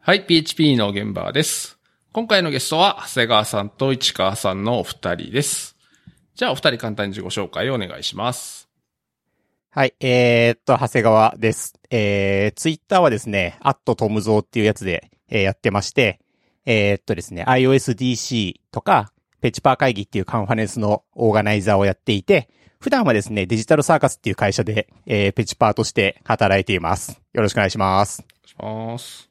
はい、PHP の現場です。今回のゲストは、長谷川さんと市川さんのお二人です。じゃあ、お二人簡単に自己紹介をお願いします。はい、えー、っと、長谷川です。えー、ツイッターはですね、アットトムゾーっていうやつで、えーやってまして、えー、っとですね、iOSDC とか、ペチパー会議っていうカンファレンスのオーガナイザーをやっていて、普段はですね、デジタルサーカスっていう会社で、えー、ペチパーとして働いています。よろしくお願いします。お願いします。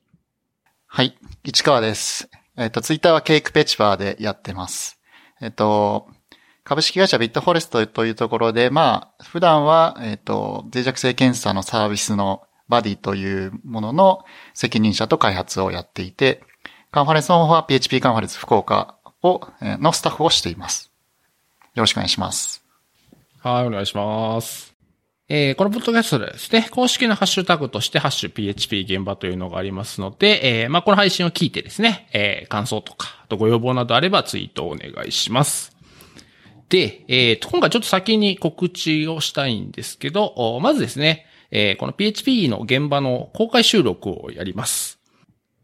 はい。市川です。えっ、と、ツイッターはケイクペチパーでやってます。えっ、と、株式会社ビットフォレストというところで、まあ、普段は、えっ、と、脆弱性検査のサービスのバディというものの責任者と開発をやっていて、カンファレンスの方は PHP カンファレンス福岡を、えのスタッフをしています。よろしくお願いします。はい、お願いします。えー、このポッドキャストでですね、公式のハッシュタグとして、ハッシュ PHP 現場というのがありますので、えー、まあ、この配信を聞いてですね、えー、感想とか、あとご要望などあればツイートをお願いします。で、えー、今回ちょっと先に告知をしたいんですけど、まずですね、えこの PHP の現場の公開収録をやります。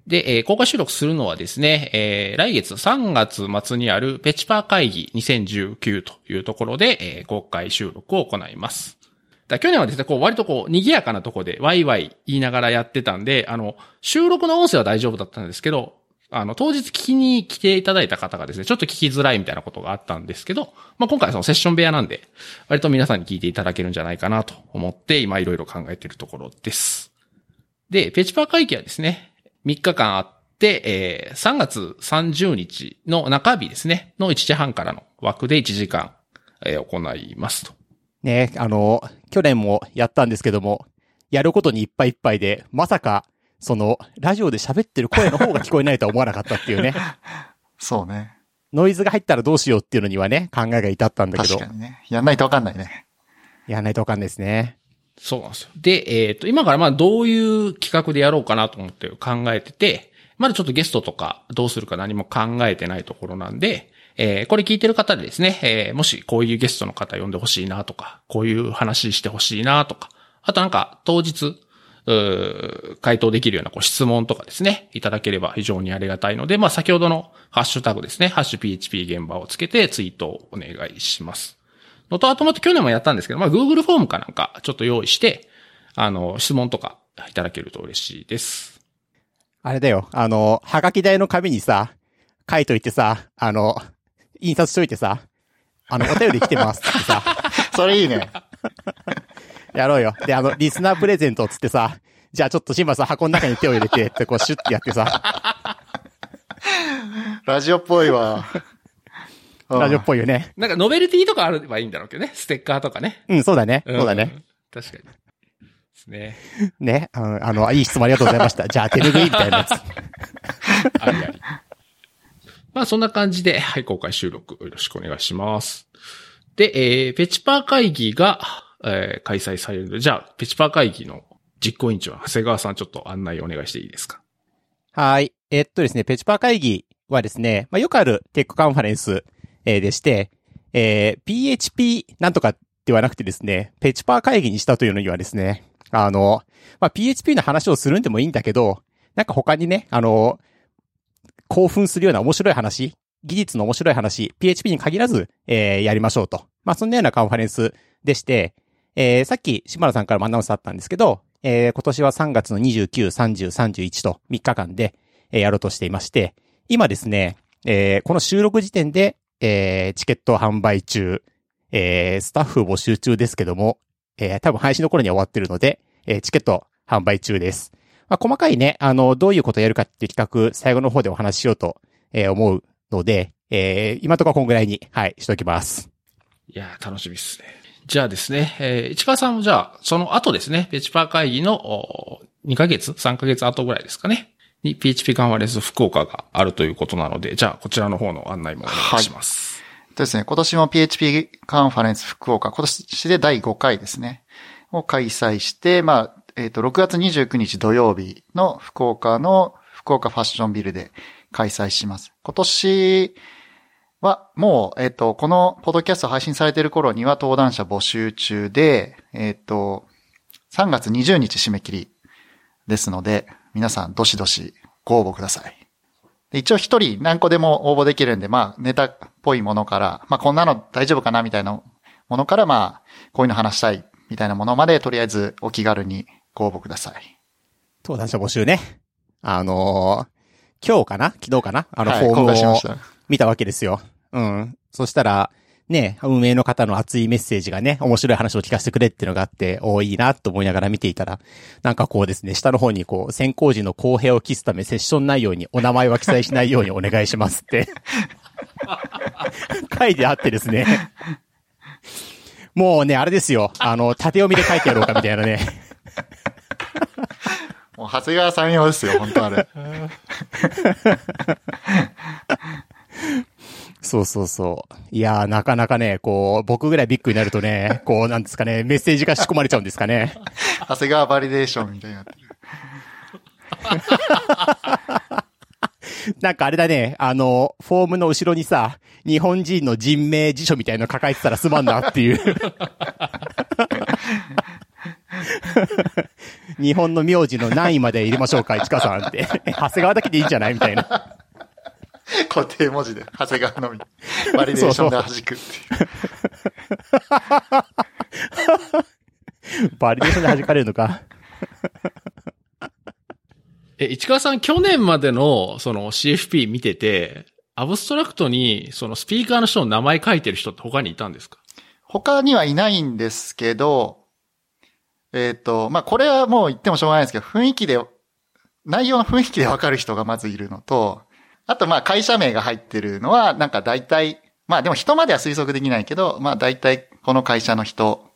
で、えー公開収録するのはですね、えー来月3月末にあるペチパー会議2019というところで、えー公開収録を行います。だ去年はですね、こう割とこう賑やかなとこでワイワイ言いながらやってたんで、あの、収録の音声は大丈夫だったんですけど、あの、当日聞きに来ていただいた方がですね、ちょっと聞きづらいみたいなことがあったんですけど、まあ、今回はそのセッション部屋なんで、割と皆さんに聞いていただけるんじゃないかなと思って、今いろいろ考えているところです。で、ペチパー会議はですね、3日間あって、えー3月30日の中日ですね、の1時半からの枠で1時間、えー行いますと。ね、あの、去年もやったんですけども、やることにいっぱいいっぱいで、まさか、その、ラジオで喋ってる声の方が聞こえないとは思わなかったっていうね。そうね。ノイズが入ったらどうしようっていうのにはね、考えが至ったんだけど確か、にね。やんないとわかんないね。やらないとわかんないですね。そうなんですよ。で、えっ、と、今からまあどういう企画でやろうかなと思って考えてて、まだちょっとゲストとかどうするか何も考えてないところなんで、えーこれ聞いてる方でですね、えーもしこういうゲストの方呼んでほしいなとか、こういう話してほしいなとか、あとなんか当日、う回答できるようなこう質問とかですね、いただければ非常にありがたいので、まあ先ほどのハッシュタグですね、ハッシュ PHP 現場をつけてツイートをお願いします。のと、あとまた去年もやったんですけど、まあ Google フォームかなんかちょっと用意して、あの、質問とかいただけると嬉しいです。あれだよ、あの、はがき台の紙にさ、書いといてさ、あの、印刷しといてさ、あの、お便り来てますってさ、それいいね。やろうよ。で、あの、リスナープレゼントっつってさ、じゃあちょっとシンバさん箱の中に手を入れて、ってこうシュッてやってさ、ラジオっぽいわ。ラジオっぽいよね。なんかノベルティとかあればいいんだろうけどね。ステッカーとかね。うん、そうだね。そうだね。ん。確かに。ですね。ね。あの、あのいい質問ありがとうございました。じゃあ手拭いみたいなやつ。ありあり。まあそんな感じで、はい、公開収録よろしくお願いします。で、えー、ペチパー会議が、えー開催されるので、じゃあ、ペチパー会議の実行委員長、長谷川さんちょっと案内お願いしていいですか？はい。えっとですね、ペチパー会議はですね、まあ、よくあるテックカンファレンス、えーでして、えー PHP なんとかではなくてですね、ペチパー会議にしたというのにはですね、あの、まあ、PHP の話をするんでもいいんだけど、なんか他にね、あの、興奮するような面白い話、技術の面白い話、PHP に限らず、えーやりましょうと。まあ、そんなようなカンファレンスでして、えーさっき、島田さんからもアナウンスあったんですけど、えー今年は3月の29、30、31と3日間で、えーやろうとしていまして、今ですね、えーこの収録時点で、えーチケット販売中、えースタッフ募集中ですけども、えー多分配信の頃には終わってるので、えーチケット販売中です。まあ、細かいね、あの、どういうことをやるかっていう企画、最後の方でお話ししようと、えー思うので、えー今のところこんぐらいに、はい、しときます。いやー、楽しみですね。じゃあですね、えー、市川さんもじゃあ、その後ですね、ペチパー会議のお2ヶ月 ?3 ヶ月後ぐらいですかね。に PHP カンファレンス福岡があるということなので、じゃあ、こちらの方の案内もお願いします。えっとですね、今年も PHP カンファレンス福岡、今年で第5回ですね、を開催して、まあ、えっ、と、6月29日土曜日の福岡の福岡ファッションビルで開催します。今年はもう、えっ、と、このポッドキャスト配信されている頃には登壇者募集中で、えっ、と、3月20日締め切りですので、皆さんどしどしご応募ください。一応一人何個でも応募できるんで、まあネタっぽいものから、まあこんなの大丈夫かなみたいなものから、まあこういうの話したいみたいなものまで、とりあえずお気軽にご応募ください。登壇者募集ね。あのー今日かな？昨日かな？あの、はい、フォームを。見たわけですよ。うん。そしたら、ね、運営の方の熱いメッセージがね、面白い話を聞かせてくれっていうのがあって、おーいいなと思いながら見ていたら、なんかこうですね、下の方にこう、選考時の公平を期すためセッション内容にお名前は記載しないようにお願いしますって、書いてあってですね。もうね、あれですよ。あの、縦読みで書いてやろうかみたいなね。もう長谷川さん用ですよ、本当あれ。そうそうそう。いやー、なかなかね、こう、僕ぐらいビッグになるとね、こう、なんですかね、メッセージが仕込まれちゃうんですかね。長谷川バリデーションみたいになってる。なんかあれだね、あの、フォームの後ろにさ、日本人の人名辞書みたいなの抱えてたらすまんなっていう。日本の名字の何位まで入れましょうか、市川さんって。長谷川だけでいいんじゃない？みたいな。固定文字で、長谷川のみ。バリデーションで弾くっていう。バリデーションで弾かれるのか。え、市川さん、去年までの、その CFP 見てて、アブストラクトに、そのスピーカーの人の名前書いてる人って他にいたんですか？他にはいないんですけど、えっ、と、まあ、これはもう言ってもしょうがないですけど、雰囲気で、内容の雰囲気でわかる人がまずいるのと、あとまあ会社名が入ってるのは、なんか大体、まあでも人までは推測できないけど、まあ大体この会社の人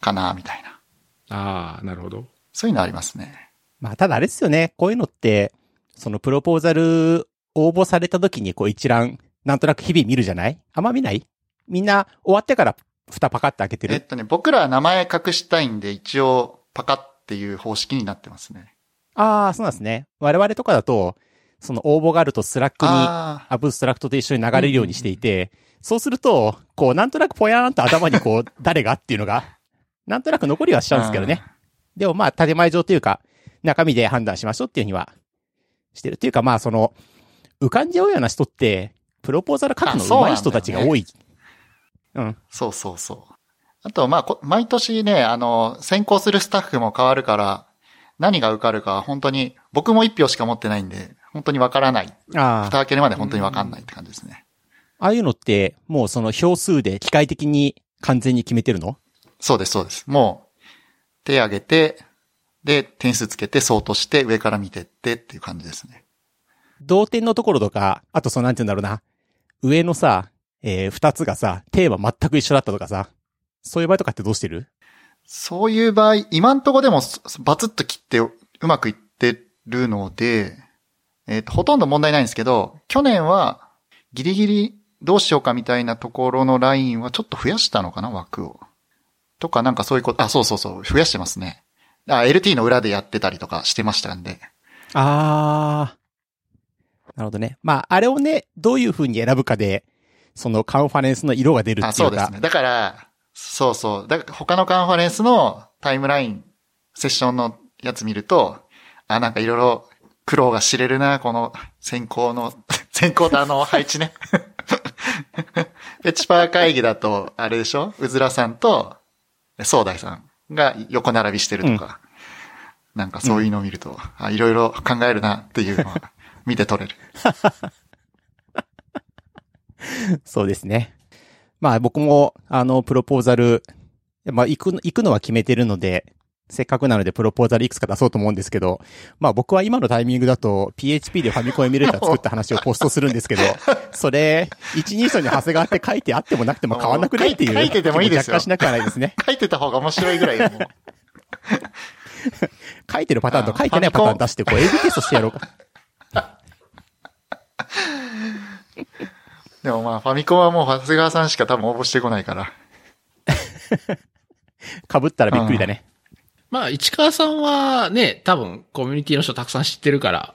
かな、みたいな。ああ、なるほど。そういうのありますね。まあ、ただあれですよね。こういうのって、そのプロポーザル応募された時にこう一覧、なんとなく日々見るじゃない？あんま見ない？みんな終わってから蓋パカって開けてる？えっとね、僕らは名前隠したいんで、一応パカっていう方式になってますね。ああ、そうなんですね。我々とかだと、その応募があると Slack にあアブストラクトと一緒に流れるようにしていて、そうすると、こう、なんとなくぽやーんと頭にこう、誰がっていうのが、なんとなく残りはしちゃうんですけどね。でもまあ、建前上というか、中身で判断しましょうっていうには、してる。っていうかまあ、その、浮かんじゃうような人って、プロポーザル書くの上手い人たちが多い。うん。そうそうそう。あと、まあこ、毎年ね、あの、選考するスタッフも変わるから、何が受かるか本当に、僕も一票しか持ってないんで、本当にわからない。ああ。蓋開けるまで本当にわかんないって感じですね。ああいうのって、もうその票数で機械的に完全に決めてるの？そうです、そうです。もう、手挙げて、で、点数つけて、相当して、上から見てってっていう感じですね。同点のところとか、あとそのなんて言うんだろうな、上のさ、えー、二つがさ、テーマ全く一緒だったとかさ、そういう場合とかってどうしてる？そういう場合、今んとこでもすバツッと切ってうまくいってるので、えっ、と、ほとんど問題ないんですけど、去年はギリギリどうしようかみたいなところのラインはちょっと増やしたのかな、枠を。とかなんかそういうこと、あ、そうそうそう、増やしてますね。あ、LT の裏でやってたりとかしてましたんで。あー。なるほどね。まあ、あれをね、どういう風に選ぶかで、そのカンファレンスの色が出るっていうあ、か。そうですね。だから、そうそう。だから他のカンファレンスのタイムライン、セッションのやつ見ると、あ、なんかいろいろ苦労が知れるな、この先行の、先行とあの配置ね。ペチパー会議だと、あれでしょ？うずらさんと、総大さんが横並びしてるとか、なんかそういうのを見ると、あ、いろいろ考えるなっていうのは見て取れる。そうですね。まあ僕も、あの、プロポーザル、まあ行く、行くのは決めてるので、せっかくなのでプロポーザルいくつか出そうと思うんですけど、まあ僕は今のタイミングだと PHP でファミコンエミュレーター 作った話をポストするんですけど、それ、一人称に長谷川って書いてあってもなくても変わんなくねっていう。書いててもいいですよしなくはないですね。書いてた方が面白いぐらい書いてるパターンと書いてないパターン出して、こう AB テストしてやろうか。でもまあ、ファミコンはもう長谷川さんしか多分応募してこないから。被ったらびっくりだね。まあ、市川さんはね、多分コミュニティの人たくさん知ってるから、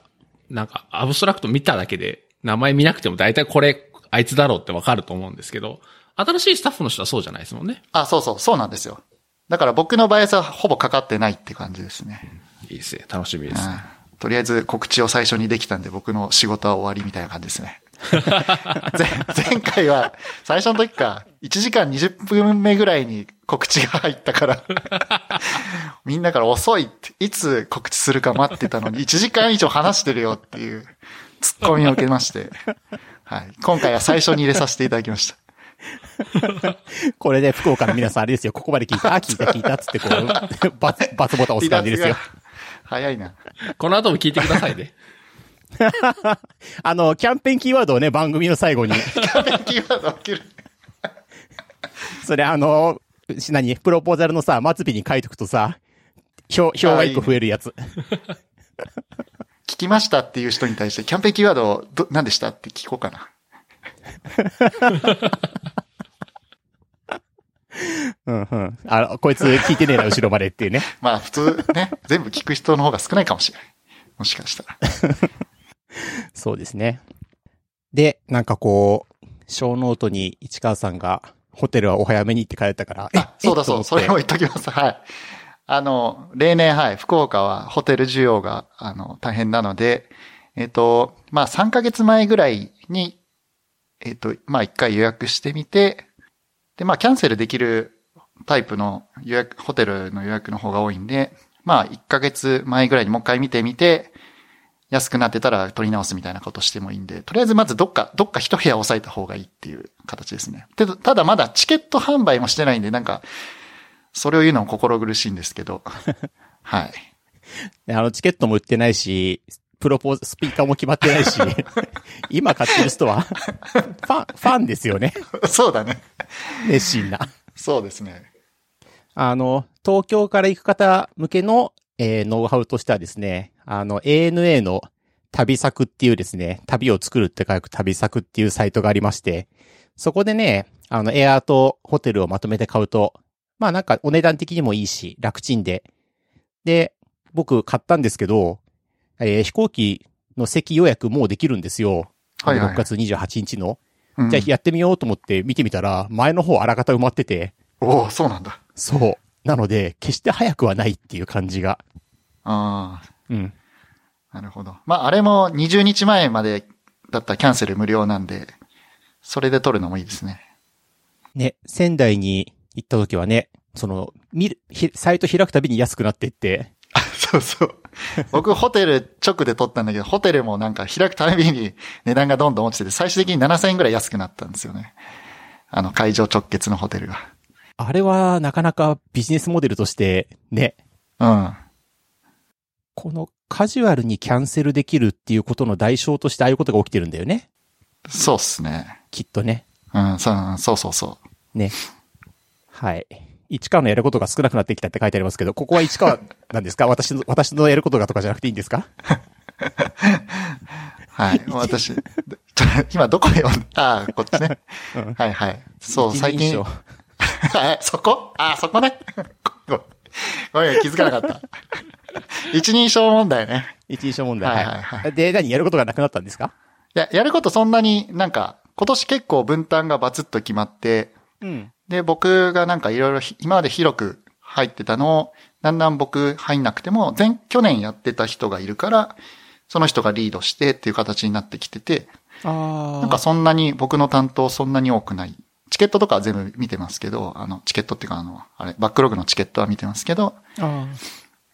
なんか、アブストラクト見ただけで、名前見なくても大体これ、あいつだろうってわかると思うんですけど、新しいスタッフの人はそうじゃないですもんね。あ、そうそう、そうなんですよ。だから僕のバイアスはほぼかかってないって感じですね。いいですね。楽しみですね。とりあえず告知を最初にできたんで僕の仕事は終わりみたいな感じですね。前前回は最初の時か、1時間20分目ぐらいに告知が入ったから、みんなから遅いって、いつ告知するか待ってたのに1時間以上話してるよっていうツッコミを受けまして、はい。今回は最初に入れさせていただきました。これで福岡の皆さんあれですよ、ここまで聞いた、あ、聞いた聞いたっつってこう、バツ、バツボタン押す感じですよ。早いな。この後も聞いてくださいね。あの、キャンペーンキーワードをね、番組の最後に。キーワード起きる。それあの、し何？プロポーザルのさ、末尾に書いとくとさ、票、票が一個増えるやつ。聞きましたっていう人に対して、キャンペーンキーワード、ど、何でしたって聞こうかな。うんうん。あ、こいつ聞いてねえな、後ろまでっていうね。まあ普通ね、全部聞く人の方が少ないかもしれない。もしかしたら。そうですね。で、なんかこう、小ノートに市川さんが、ホテルはお早めにって書いてたから、あ、そうだそう、それも言っときます。はい。あの、例年、はい、福岡はホテル需要が、あの、大変なので、えっ、と、まあ3ヶ月前ぐらいに、えっ、と、まあ一回予約してみて、で、まあキャンセルできるタイプの予約、ホテルの予約の方が多いんで、まあ1ヶ月前ぐらいにもう一回見てみて、安くなってたら取り直すみたいなことしてもいいんで、とりあえずまずどっか、どっか一部屋押さえた方がいいっていう形ですね。でただまだチケット販売もしてないんで、なんか、それを言うのも心苦しいんですけど、はい。であの、チケットも売ってないし、プロポーズ、スピーカーも決まってないし、今買ってる人は、ファン、ファンですよね。そうだね。熱心な。そうですね。あの、東京から行く方向けの、えーノウハウとしてはですね、あの、ANA の旅作っていうですね、旅を作るって書く旅作っていうサイトがありまして、そこでね、あの、エアーとホテルをまとめて買うと、まあなんかお値段的にもいいし、楽ちんで。で、僕買ったんですけど、えー飛行機の席予約もうできるんですよ。はいはい6月28日の。うんじゃあやってみようと思って見てみたら、前の方あらかた埋まってて、おおそうなんだ。そう。なので、決して早くはないっていう感じが。あうん。あ、なるほど。まあ、あれも20日前までだったらキャンセル無料なんで、それで取るのもいいですね。ね、仙台に行った時はね、その、見る、ひサイト開くたびに安くなってって、そうそう。僕、ホテル直で取ったんだけど、ホテルもなんか開くたびに値段がどんどん落ちてて、最終的に7000円ぐらい安くなったんですよね。あの、会場直結のホテルが。あれはなかなかビジネスモデルとして、ね、うん。このカジュアルにキャンセルできるっていうことの代償としてああいうことが起きてるんだよね。そうっすね。きっとね。うん、そうそうそうそう。ね。はい。市川のやることが少なくなってきたって書いてありますけど、ここは市川なんですか？私の、私のやることがとかじゃなくていいんですか？はい。私、今どこで読んだ？ああ、こっちね。うんはいはい。そう、最近。そこ？あ、そこね。ごめん気づかなかった。一人称問題ね。一人称問題。はいはいはいで、何やることがなくなったんですか？いや、やることそんなになんか、今年結構分担がバツッと決まって、うん。で、僕がなんかいろいろひ今まで広く入ってたのを、だんだん僕入んなくても、前、去年やってた人がいるから、その人がリードしてっていう形になってきてて、ああ。なんかそんなに僕の担当そんなに多くない。チケットとかは全部見てますけど、あの、チケットっていうかあの、あれ、バックログのチケットは見てますけど、あ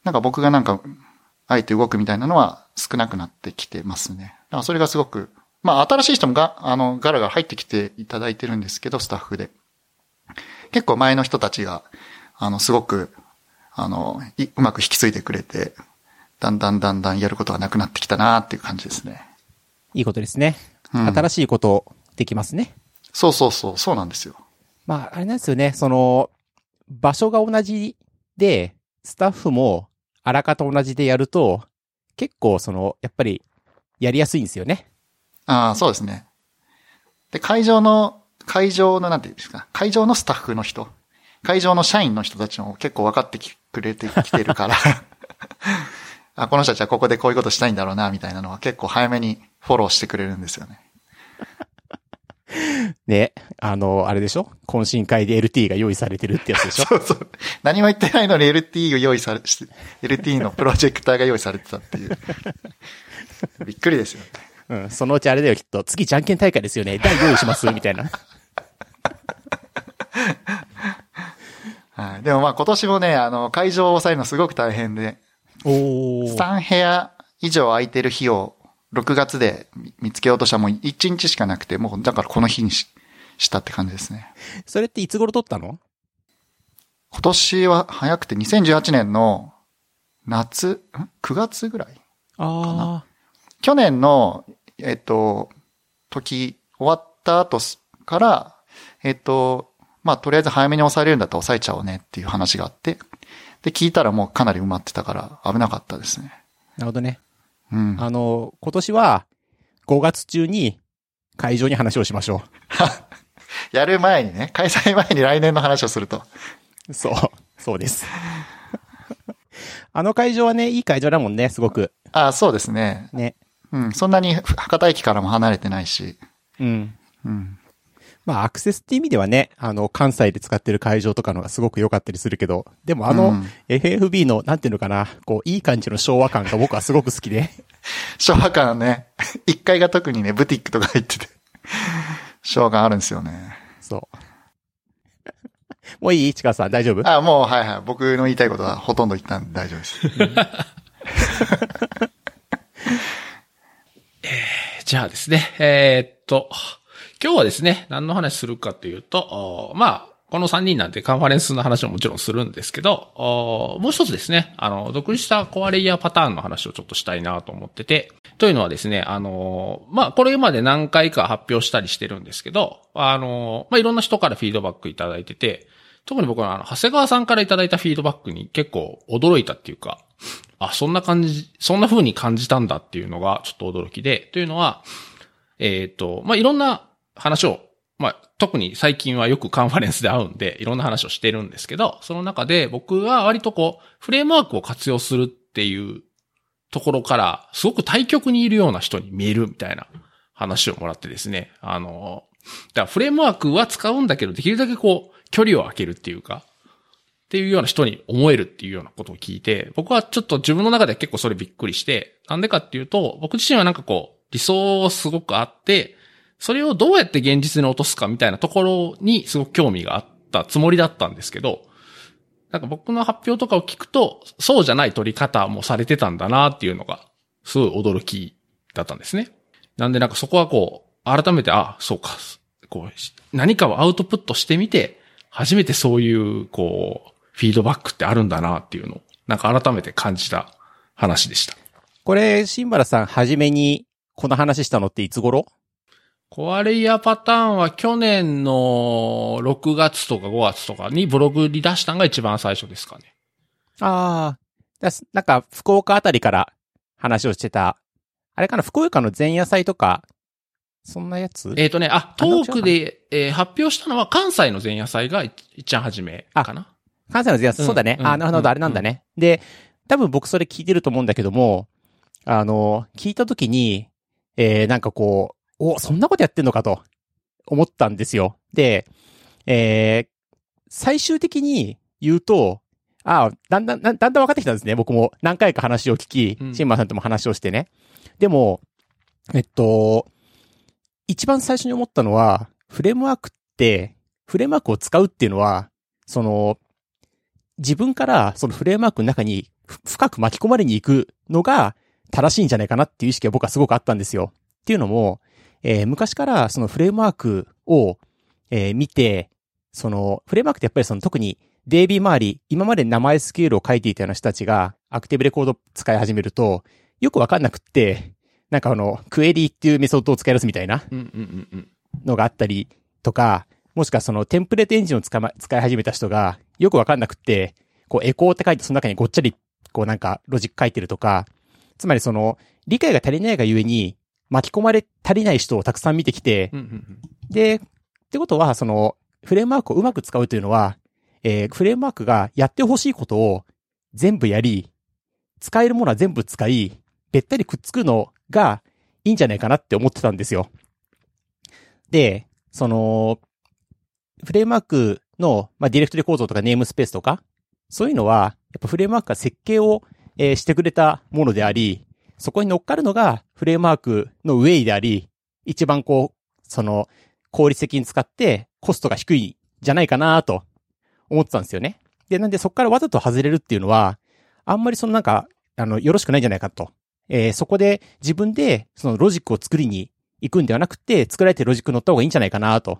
なんか僕がなんか、あえて動くみたいなのは少なくなってきてますね。だからそれがすごく、まあ新しい人もが、あの、ガラガラ入ってきていただいてるんですけど、スタッフで。結構前の人たちが、あの、すごく、あの、いうまく引き継いでくれて、だんだんだんだんやることがなくなってきたなっていう感じですね。いいことですね。うん新しいことできますね。そうそうそう、そうなんですよ。まあ、あれなんですよね。その、場所が同じで、スタッフもあらかた同じでやると、結構その、やっぱり、やりやすいんですよね。ああ、そうですね。で、会場の、会場の、なんていうんですか、会場のスタッフの人、会場の社員の人たちも結構分かってきくれてきてるから、あ、この人たちはここでこういうことしたいんだろうな、みたいなのは結構早めにフォローしてくれるんですよね。ね、あの、あれでしょ？懇親会で LT が用意されてるってやつでしょ？そうそう。何も言ってないのに LT を用意され、LT のプロジェクターが用意されてたっていう。びっくりですよね。うん、そのうちあれだよ、きっと。次、じゃんけん大会ですよね。台用意しますみたいな。はい。でもまあ今年もね、あの、会場を抑えるのすごく大変で、おー。3部屋以上空いてる日を6月で見つけようとしたらもう1日しかなくて、もうだからこの日にししたって感じですね。それっていつ頃撮ったの？今年は早くて2018年の夏、ん ?9 月ぐらいあ去年の、えっと、時、終わった後すから、えっと、まあ、とりあえず早めに抑えれるんだったら抑えちゃおうねっていう話があって、で、聞いたらもうかなり埋まってたから危なかったですね。ー。なるほどね。うん。あの、今年は、5月中に、会場に話をしましょ やる前にね、開催前に来年の話をすると。う。そう。そうです。あの会場はね、いい会場だもんね、すごく。あそうですね。ね。うん。そんなに博多駅からも離れてないし。うん。うん。まあ、アクセスって意味ではね、あの、関西で使ってる会場とかのがすごく良かったりするけど、でもあの、うん FFB の、なんていうのかな、こう、いい感じの昭和感が僕はすごく好きで。昭和感ね、1階が特にね、ブティックとか入ってて、昭和感あるんですよね。そう。もういい？近さん、大丈夫？あ、もう、はいはい。僕の言いたいことはほとんど言ったんで大丈夫です。じゃあですね、えーっと、今日はですね、何の話するかというと、まあ、この3人なんでカンファレンスの話ももちろんするんですけど、もう一つですね、あの、独立したコアレイヤーパターンの話をちょっとしたいなと思ってて、というのはですね、あの、まあ、これまで何回か発表したりしてるんですけど、あの、まあ、いろんな人からフィードバックいただいてて、特に僕はあの、長谷川さんからいただいたフィードバックに結構驚いたっていうか、あ、そんな感じ、そんな風に感じたんだっていうのがちょっと驚きで、というのは、えっ、と、まあ、いろんな話を、まあ、特に最近はよくカンファレンスで会うんで、いろんな話をしてるんですけど、その中で僕は割とこう、フレームワークを活用するっていうところから、すごく対極にいるような人に見えるみたいな話をもらってですね、あの、だからフレームワークは使うんだけど、できるだけこう、距離を空けるっていうか、っていうような人に思えるっていうようなことを聞いて、僕はちょっと自分の中で結構それびっくりして、なんでかっていうと、僕自身はなんかこう、理想をすごくあって、それをどうやって現実に落とすかみたいなところにすごく興味があったつもりだったんですけど、なんか僕の発表とかを聞くと、そうじゃない取り方もされてたんだなっていうのが、すごい驚きだったんですね。なんでなんかそこはこう、改めて、あ、そうか、こう、何かをアウトプットしてみて、初めてそういう、こう、フィードバックってあるんだなっていうのを、なんか改めて感じた話でした。これ、シンバラさん、はじめに、この話したのっていつ頃？コアレイヤーパターンは去年の6月とか5月とかにブログに出したのが一番最初ですかね。ああ。だすなんか、福岡あたりから話をしてた。あれかな福岡の前夜祭とか、そんなやつ？えっ、とね、あ、トあークで、えー発表したのは関西の前夜祭が一一番初めかな。関西の前夜祭、うんそうだね。うんあ、なるほど、あれなんだね。で、多分僕それ聞いてると思うんだけども、あの、聞いたときに、えー、なんかこう、お、そんなことやってんのかと思ったんですよ。で、えー、最終的に言うと、あだんだん、だんだん分かってきたんですね。僕も何回か話を聞きうん、シンマさんとも話をしてね。でも、えっと、一番最初に思ったのは、フレームワークって、フレームワークを使うっていうのは、その、自分からそのフレームワークの中にふ深く巻き込まれに行くのが正しいんじゃないかなっていう意識が僕はすごくあったんですよ。っていうのも、えー昔からそのフレームワークを、えー見て、その、フレームワークってやっぱりその特に DB 周り、今まで生 SQL を書いていたような人たちが Active Record 使い始めると、よくわかんなくって、なんかあの、 query っていうメソッドを使い出すみたいな。のがあったりとか、もしくはそのテンプレートエンジンを使いま使い始めた人がよくわかんなくって、こうエコーって書いてその中にごっちゃりこうなんかロジック書いてるとか、つまりその理解が足りないがゆえに巻き込まれ足りない人をたくさん見てきて、うんうんうんで、ってことはそのフレームワークをうまく使うというのは、えーフレームワークがやってほしいことを全部やり、使えるものは全部使い、べったりくっつくのがいいんじゃないかなって思ってたんですよ。で、その、フレームワークの、まあ、ディレクトリ構造とかネームスペースとか、そういうのは、やっぱフレームワークが設計を、えーしてくれたものであり、そこに乗っかるのがフレームワークの way であり、一番こう、その、効率的に使ってコストが低いんじゃないかなと思ってたんですよね。で、なんでそこからわざと外れるっていうのは、あんまりそのなんか、あの、よろしくないんじゃないかと。えーそこで自分でそのロジックを作りに行くんではなくて、作られてるロジックに乗った方がいいんじゃないかなと。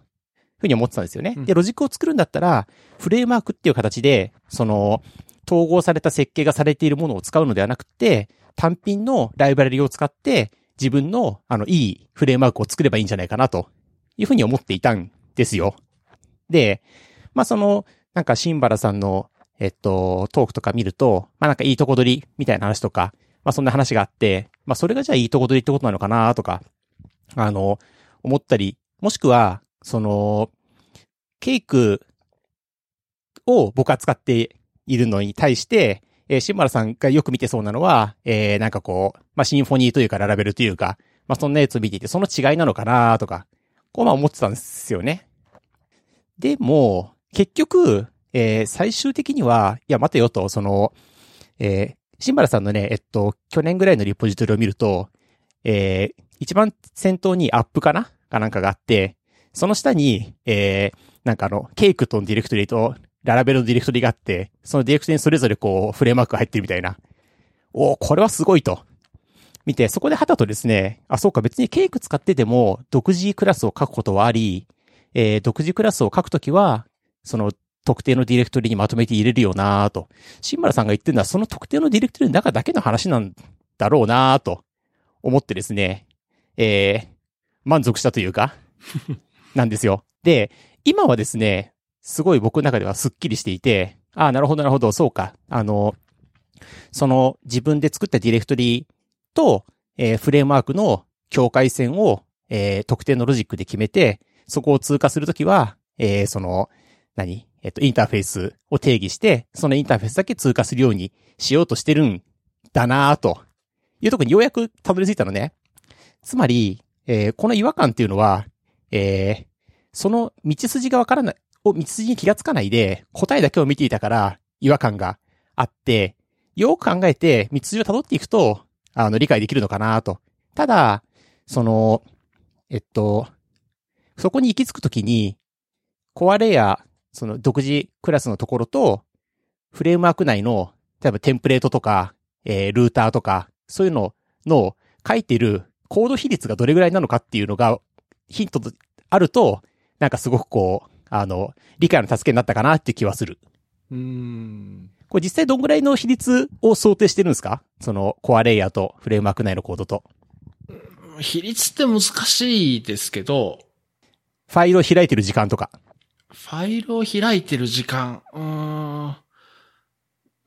ふうに思ってたんですよね。うんで、ロジックを作るんだったら、フレームワークっていう形で、その、統合された設計がされているものを使うのではなくて、単品のライブラリを使って、自分の、あの、いいフレームワークを作ればいいんじゃないかな、というふうに思っていたんですよ。で、まあ、その、なんか、シンバラさんの、えっと、トークとか見ると、まあ、なんかいいとこ取りみたいな話とか、まあ、そんな話があって、まあ、それがじゃあいいとこ取りってことなのかな、とか、あの、思ったり、もしくは、その、ケイクを僕は使っているのに対して、えー、シンバラさんがよく見てそうなのは、えー、なんかこう、まあ、シンフォニーというかララベルというか、まあ、そんなやつを見ていて、その違いなのかなとか、こうまあ思ってたんですよね。でも、結局、えー、最終的には、いや、待てよと、その、えー、シンバラさんのね、えっと、去年ぐらいのリポジトリを見ると、えー、一番先頭にアップかなかなんかがあって、その下に、えー、なんかあの、ケイクとのディレクトリと、ララベルのディレクトリがあって、そのディレクトリにそれぞれこう、フレームワークが入ってるみたいな。おーこれはすごいと。見て、そこではたとですね、あ、そうか、別にケイク使ってても、独自クラスを書くことはあり、えー、独自クラスを書くときは、その、特定のディレクトリにまとめて入れるよなと。シンバラさんが言ってるのは、その特定のディレクトリの中だけの話なんだろうなと思ってですね、えー、満足したというか、なんですよ。で、今はですね、すごい僕の中ではスッキリしていて、ああ、なるほど、なるほど、そうか。あの、その自分で作ったディレクトリと、えーフレームワークの境界線を、えー特定のロジックで決めて、そこを通過するときは、えーその、何？えっと、インターフェースを定義して、そのインターフェースだけ通過するようにしようとしてるんだなぁというとこにようやくたどり着いたのね。つまり、えーこの違和感っていうのは、えーその道筋がわからない、を道筋に気がつかないで、答えだけを見ていたから違和感があって、よく考えて道筋を辿っていくと、あの、理解できるのかなと。ただ、その、えっと、そこに行き着くときに、コアレイヤー、その独自クラスのところと、フレームワーク内の、例えばテンプレートとか、えールーターとか、そういうのの書いてるコード比率がどれぐらいなのかっていうのが、ヒントあると、なんかすごくこう、あの、理解の助けになったかなっていう気はする。うーん。これ実際どんぐらいの比率を想定してるんですか？そのコアレイヤーとフレームワーク内のコードと。比率って難しいですけど、ファイルを開いてる時間とか。ファイルを開いてる時間、うーん。う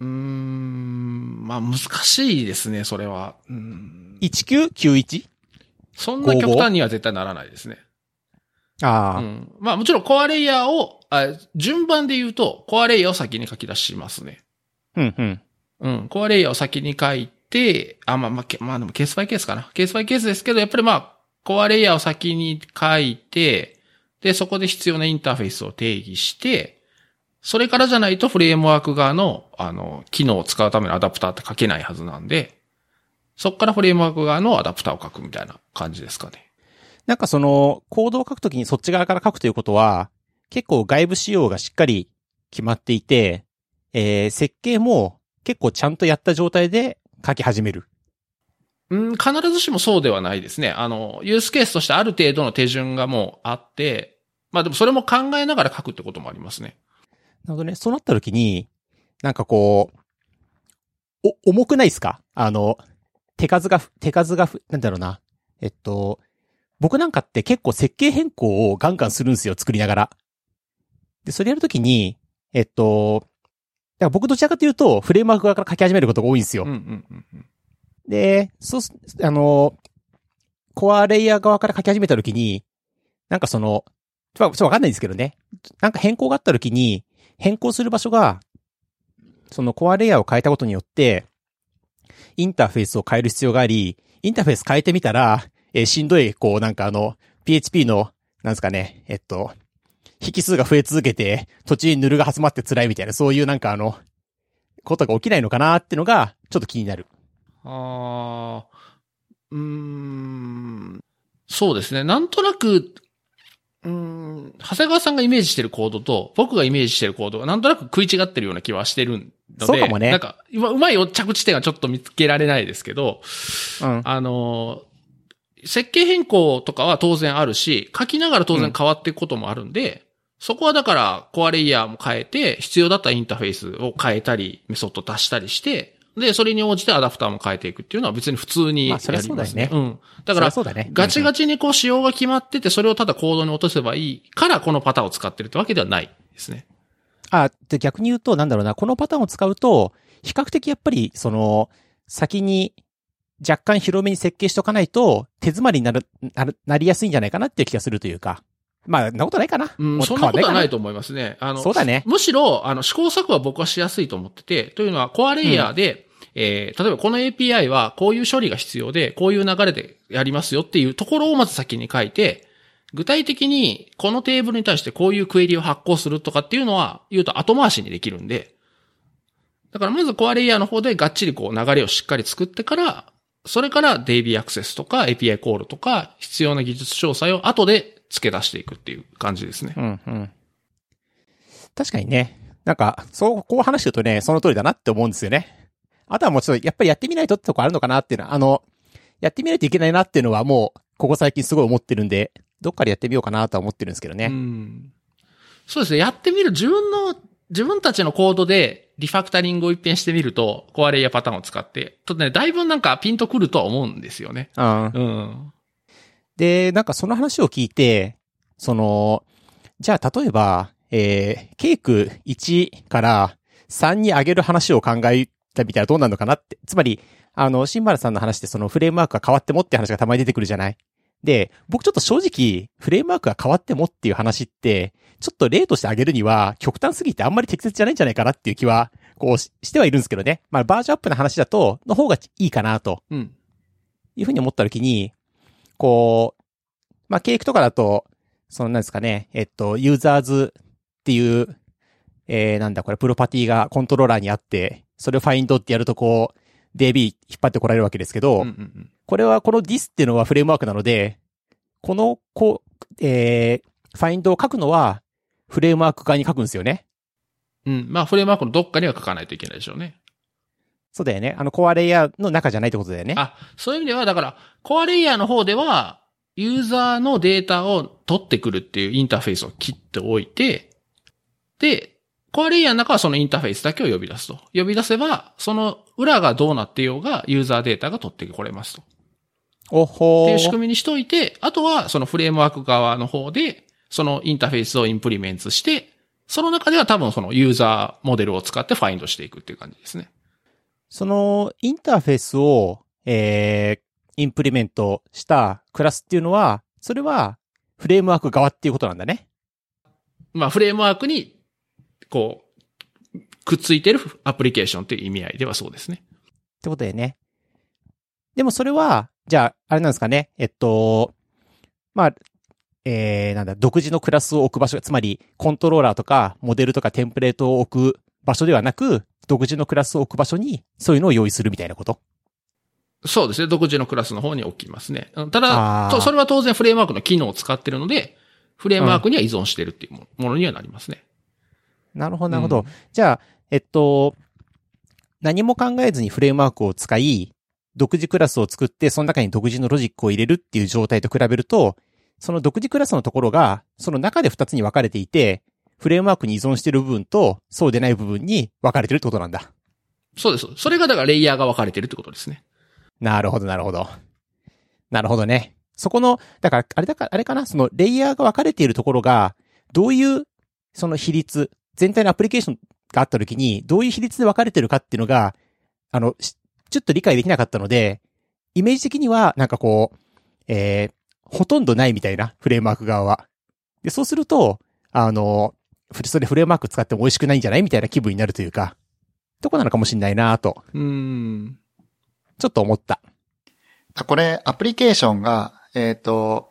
ーん、まあ難しいですね、それは。うーん 1991? そんな極端には絶対ならないですね。ああ、うん。まあもちろんコアレイヤーを、あ順番で言うと、コアレイヤーを先に書き出しますね。うん、うん。うん。コアレイヤーを先に書いて、あ、まあまあ、けまあでもケースバイケースかな。ケースバイケースですけど、やっぱりまあ、コアレイヤーを先に書いて、で、そこで必要なインターフェースを定義して、それからじゃないとフレームワーク側の、あの、機能を使うためのアダプターって書けないはずなんで、そこからフレームワーク側のアダプターを書くみたいな感じですかね。なんかその、コードを書くときにそっち側から書くということは、結構外部仕様がしっかり決まっていて、えー、設計も結構ちゃんとやった状態で書き始める。うん、必ずしもそうではないですね。あの、ユースケースとしてある程度の手順がもうあって、まあでもそれも考えながら書くってこともありますね。なるほどね。そうなったときに、なんかこう、お、重くないですか？あの、手数がふ、手数がふ、なんだろうな。えっと、僕なんかって結構設計変更をガンガンするんですよ、作りながら。で、それやるときに、えっと、だから僕どちらかというと、フレームワーク側から書き始めることが多いんですよ。うんうんうんうん。で、そうす、あの、コアレイヤー側から書き始めたときに、なんかその、ちょっとわかんないんですけどね。なんか変更があったときに、変更する場所が、そのコアレイヤーを変えたことによって、インターフェースを変える必要があり、インターフェース変えてみたら、えーしんどい、こうなんかあの、PHP のなんですかね、えっと、引数が増え続けて、途中にヌルが集まって辛いみたいな、そういうなんかあの、ことが起きないのかなってのが、ちょっと気になる。ああ、うーん、そうですね。なんとなく、うーん、長谷川さんがイメージしてるコードと、僕がイメージしてるコードがなんとなく食い違ってるような気はしてるので。そうかもねなんか、今うまいお着地点がちょっと見つけられないですけど、うん。あの、設計変更とかは当然あるし、書きながら当然変わっていくこともあるんで、そこはだから、コアレイヤーも変えて、必要だったインターフェースを変えたり、メソッド足したりして、で、それに応じてアダプターも変えていくっていうのは別に普通にやりまあそりゃますね。そうだようん。だから、ね。ガチガチ。チにこう仕様が決まってて、それをただコードに落とせばいいから、このパターンを使ってるってわけではないですね。あ、で逆に言うと、なんだろうな、このパターンを使うと、比較的やっぱり、その、先に若干広めに設計しとかないと、手詰まりになる、なる、なりやすいんじゃないかなっていう気がするというか。まあ、なことないかな。うん、そんなことはないと。と思いますね。あの、そうだね。むしろ、あの、試行錯誤は僕はしやすいと思ってて、というのは、コアレイヤーで、えー例えばこの API はこういう処理が必要で、こういう流れでやりますよっていうところをまず先に書いて、具体的にこのテーブルに対してこういうクエリを発行するとかっていうのは、言うと後回しにできるんで、だからまずコアレイヤーの方でがっちりこう流れをしっかり作ってから、それから DB アクセスとか API コールとか必要な技術詳細を後で付け出していくっていう感じですね。うん、うん。確かにね。なんか、そう、こう話してるとね、その通りだなって思うんですよね。あとはもうちょっと、やっぱりやってみないとってとこあるのかなっていうのは、あの、やってみないといけないなっていうのはもう、ここ最近すごい思ってるんで、どっかでやってみようかなとは思ってるんですけどね。うんそうですね。やってみる、自分の、自分たちのコードでリファクタリングを一遍してみると、コアレイヤーパターンを使って、とね、だいぶなんかピンとくるとは思うんですよね。うん。うん。で、なんかその話を聞いて、その、じゃあ例えば、えー、ケイク1から3に上げる話を考えたみたいなどうなるのかなって。つまり、あの、シンバルさんの話でそのフレームワークが変わってもって話がたまに出てくるじゃないで、僕ちょっと正直、フレームワークが変わってもっていう話って、ちょっと例として挙げるには、極端すぎてあんまり適切じゃないんじゃないかなっていう気は、こうししてはいるんですけどね。まあ、バージョンアップの話だと、の方がいいかなとうん。いうふうに思った時に、こう、まあ、ケークとかだと、そのなんですかね、えっと、ユーザーズっていう、えー、なんだこれ、プロパティがコントローラーにあって、それをファインドってやるとこう、DB 引っ張ってこられるわけですけど、うんうんうんこれはこの this っていうのはフレームワークなので、この、こう、えー、ファインドを書くのは、フレームワーク側に書くんですよね。うん。まあ、フレームワークのどっかには書かないといけないでしょうね。そうだよね。あの、コアレイヤーの中じゃないってことだよね。あ、そういう意味では、だから、コアレイヤーの方では、ユーザーのデータを取ってくるっていうインターフェースを切っておいて、で、コアレイヤーの中はそのインターフェースだけを呼び出すと。呼び出せば、その裏がどうなっていようが、ユーザーデータが取ってこれますと。おほー。っていう仕組みにしといて、あとはそのフレームワーク側の方で、そのインターフェースをインプリメントして、その中では多分そのユーザーモデルを使って find していくっていう感じですね。その、インターフェースを、えー、インプリメントしたクラスっていうのは、それは、フレームワーク側っていうことなんだね。まあフレームワークに、こう、くっついてるアプリケーションっていう意味合いではそうですね。ってことだよね。でもそれは、じゃあ、あれなんですかね。えっと、まあ、えー、なんだ、独自のクラスを置く場所、つまり、コントローラーとか、モデルとかテンプレートを置く場所ではなく、独自のクラスを置く場所に、そういうのを用意するみたいなこと？そうですね。独自のクラスの方に置きますね。うんただ、とそれは当然フレームワークの機能を使ってるので、フレームワークには依存してるっていうもものにはなりますね。なるほど、なるほど。うんじゃあ、えっと、何も考えずにフレームワークを使い、独自クラスを作って、その中に独自のロジックを入れるっていう状態と比べると、その独自クラスのところが、その中で二つに分かれていて、フレームワークに依存している部分と、そうでない部分に分かれてるってことなんだ。そうです。それがだからレイヤーが分かれてるってことですね。なるほど、なるほど。なるほどね。そこの、だから、あれだから、あれかな、そのレイヤーが分かれているところが、どういう、その比率、全体のアプリケーションがあったときに、どういう比率で分かれてるかっていうのが、あの、しちょっと理解できなかったので、イメージ的には、なんかこう、えー、ほとんどないみたいな、フレームワーク側は。で、そうすると、あの、ふそれフレームワーク使っても美味しくないんじゃないみたいな気分になるというか、とこなのかもしれないなと、うーん。ちょっと思った。あこれ、アプリケーションが、えっ、と、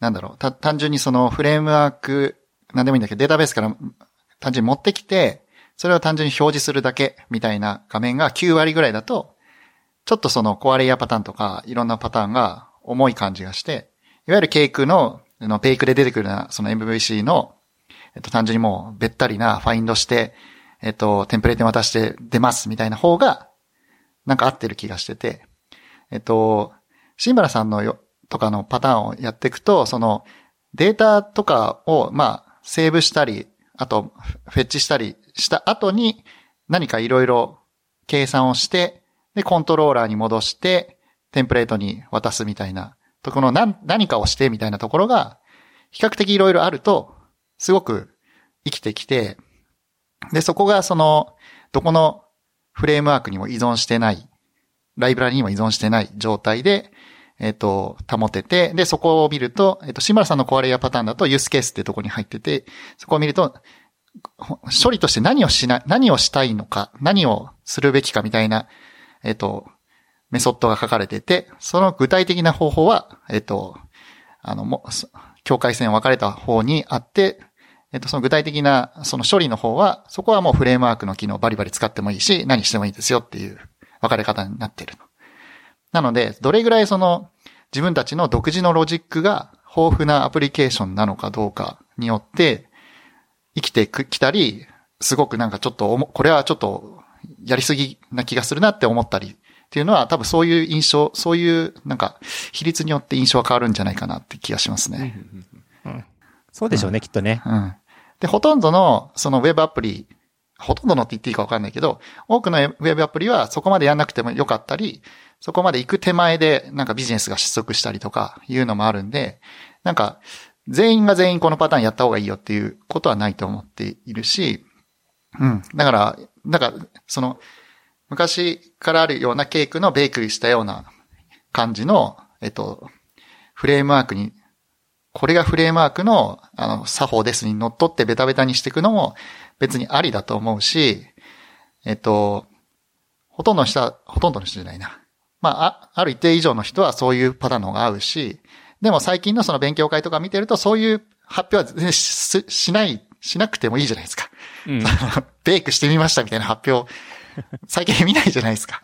なんだろう、た、単純にそのフレームワーク、なんでもいいんだけど、データベースから単純に持ってきて、それを単純に表示するだけみたいな画面が9割ぐらいだと、ちょっとそのコアレイヤーパターンとか、いろんなパターンが重い感じがして、いわゆるケイクの、あの、ペイクで出てくるような、その MVC の、えっと、単純にもう、べったりなファインドして、えっと、テンプレートに渡して出ますみたいな方が、なんか合ってる気がしてて、えっと、シンバラさんのよ、とかのパターンをやっていくと、その、データとかを、まあ、セーブしたり、あと、フェッチしたりした後に、何かいろいろ計算をして、で、コントローラーに戻して、テンプレートに渡すみたいな、とこの何、何かをしてみたいなところが、比較的いろいろあると、すごく生きてきて、で、そこがその、どこのフレームワークにも依存してない、ライブラリにも依存してない状態で、えっ、と、保てて、で、そこを見ると、えっ、と、シマラさんのコアレイヤーパターンだとユースケースってとこに入ってて、そこを見ると、処理として何をしな、何をしたいのか、何をするべきかみたいな、えっ、と、メソッドが書かれてて、その具体的な方法は、えっ、と、あの、も、そ境界線を分かれた方にあって、えっ、と、その具体的な、その処理の方は、そこはもうフレームワークの機能バリバリ使ってもいいし、何してもいいですよっていう分かれ方になっている。なので、どれぐらいその、自分たちの独自のロジックが豊富なアプリケーションなのかどうかによって、生きてきたり、すごくなんかちょっとおも、これはちょっとやりすぎな気がするなって思ったりっていうのは多分そういう印象、そういうなんか比率によって印象は変わるんじゃないかなって気がしますね。そうでしょうね、きっとね。うん。で、ほとんどのそのウェブアプリ、ほとんどのって言っていいかわかんないけど、多くのウェブアプリはそこまでやんなくてもよかったり、そこまで行く手前でなんかビジネスが失速したりとかいうのもあるんで、なんか全員が全員このパターンやった方がいいよっていうことはないと思っているし、うん。だから、だか、その、昔からあるようなケークのベークリーしたような感じの、えっと、フレームワークに、これがフレームワークの、あの、作法ですに乗っ取ってベタベタにしていくのも別にありだと思うし、えっと、ほとんどの人は、ほとんどの人じゃないな。まあ、あ、ある一定以上の人はそういうパターンの方が合うし、でも最近のその勉強会とか見てるとそういう発表は全然ししない、しなくてもいいじゃないですか。うん。ベイクしてみましたみたいな発表、最近見ないじゃないですか。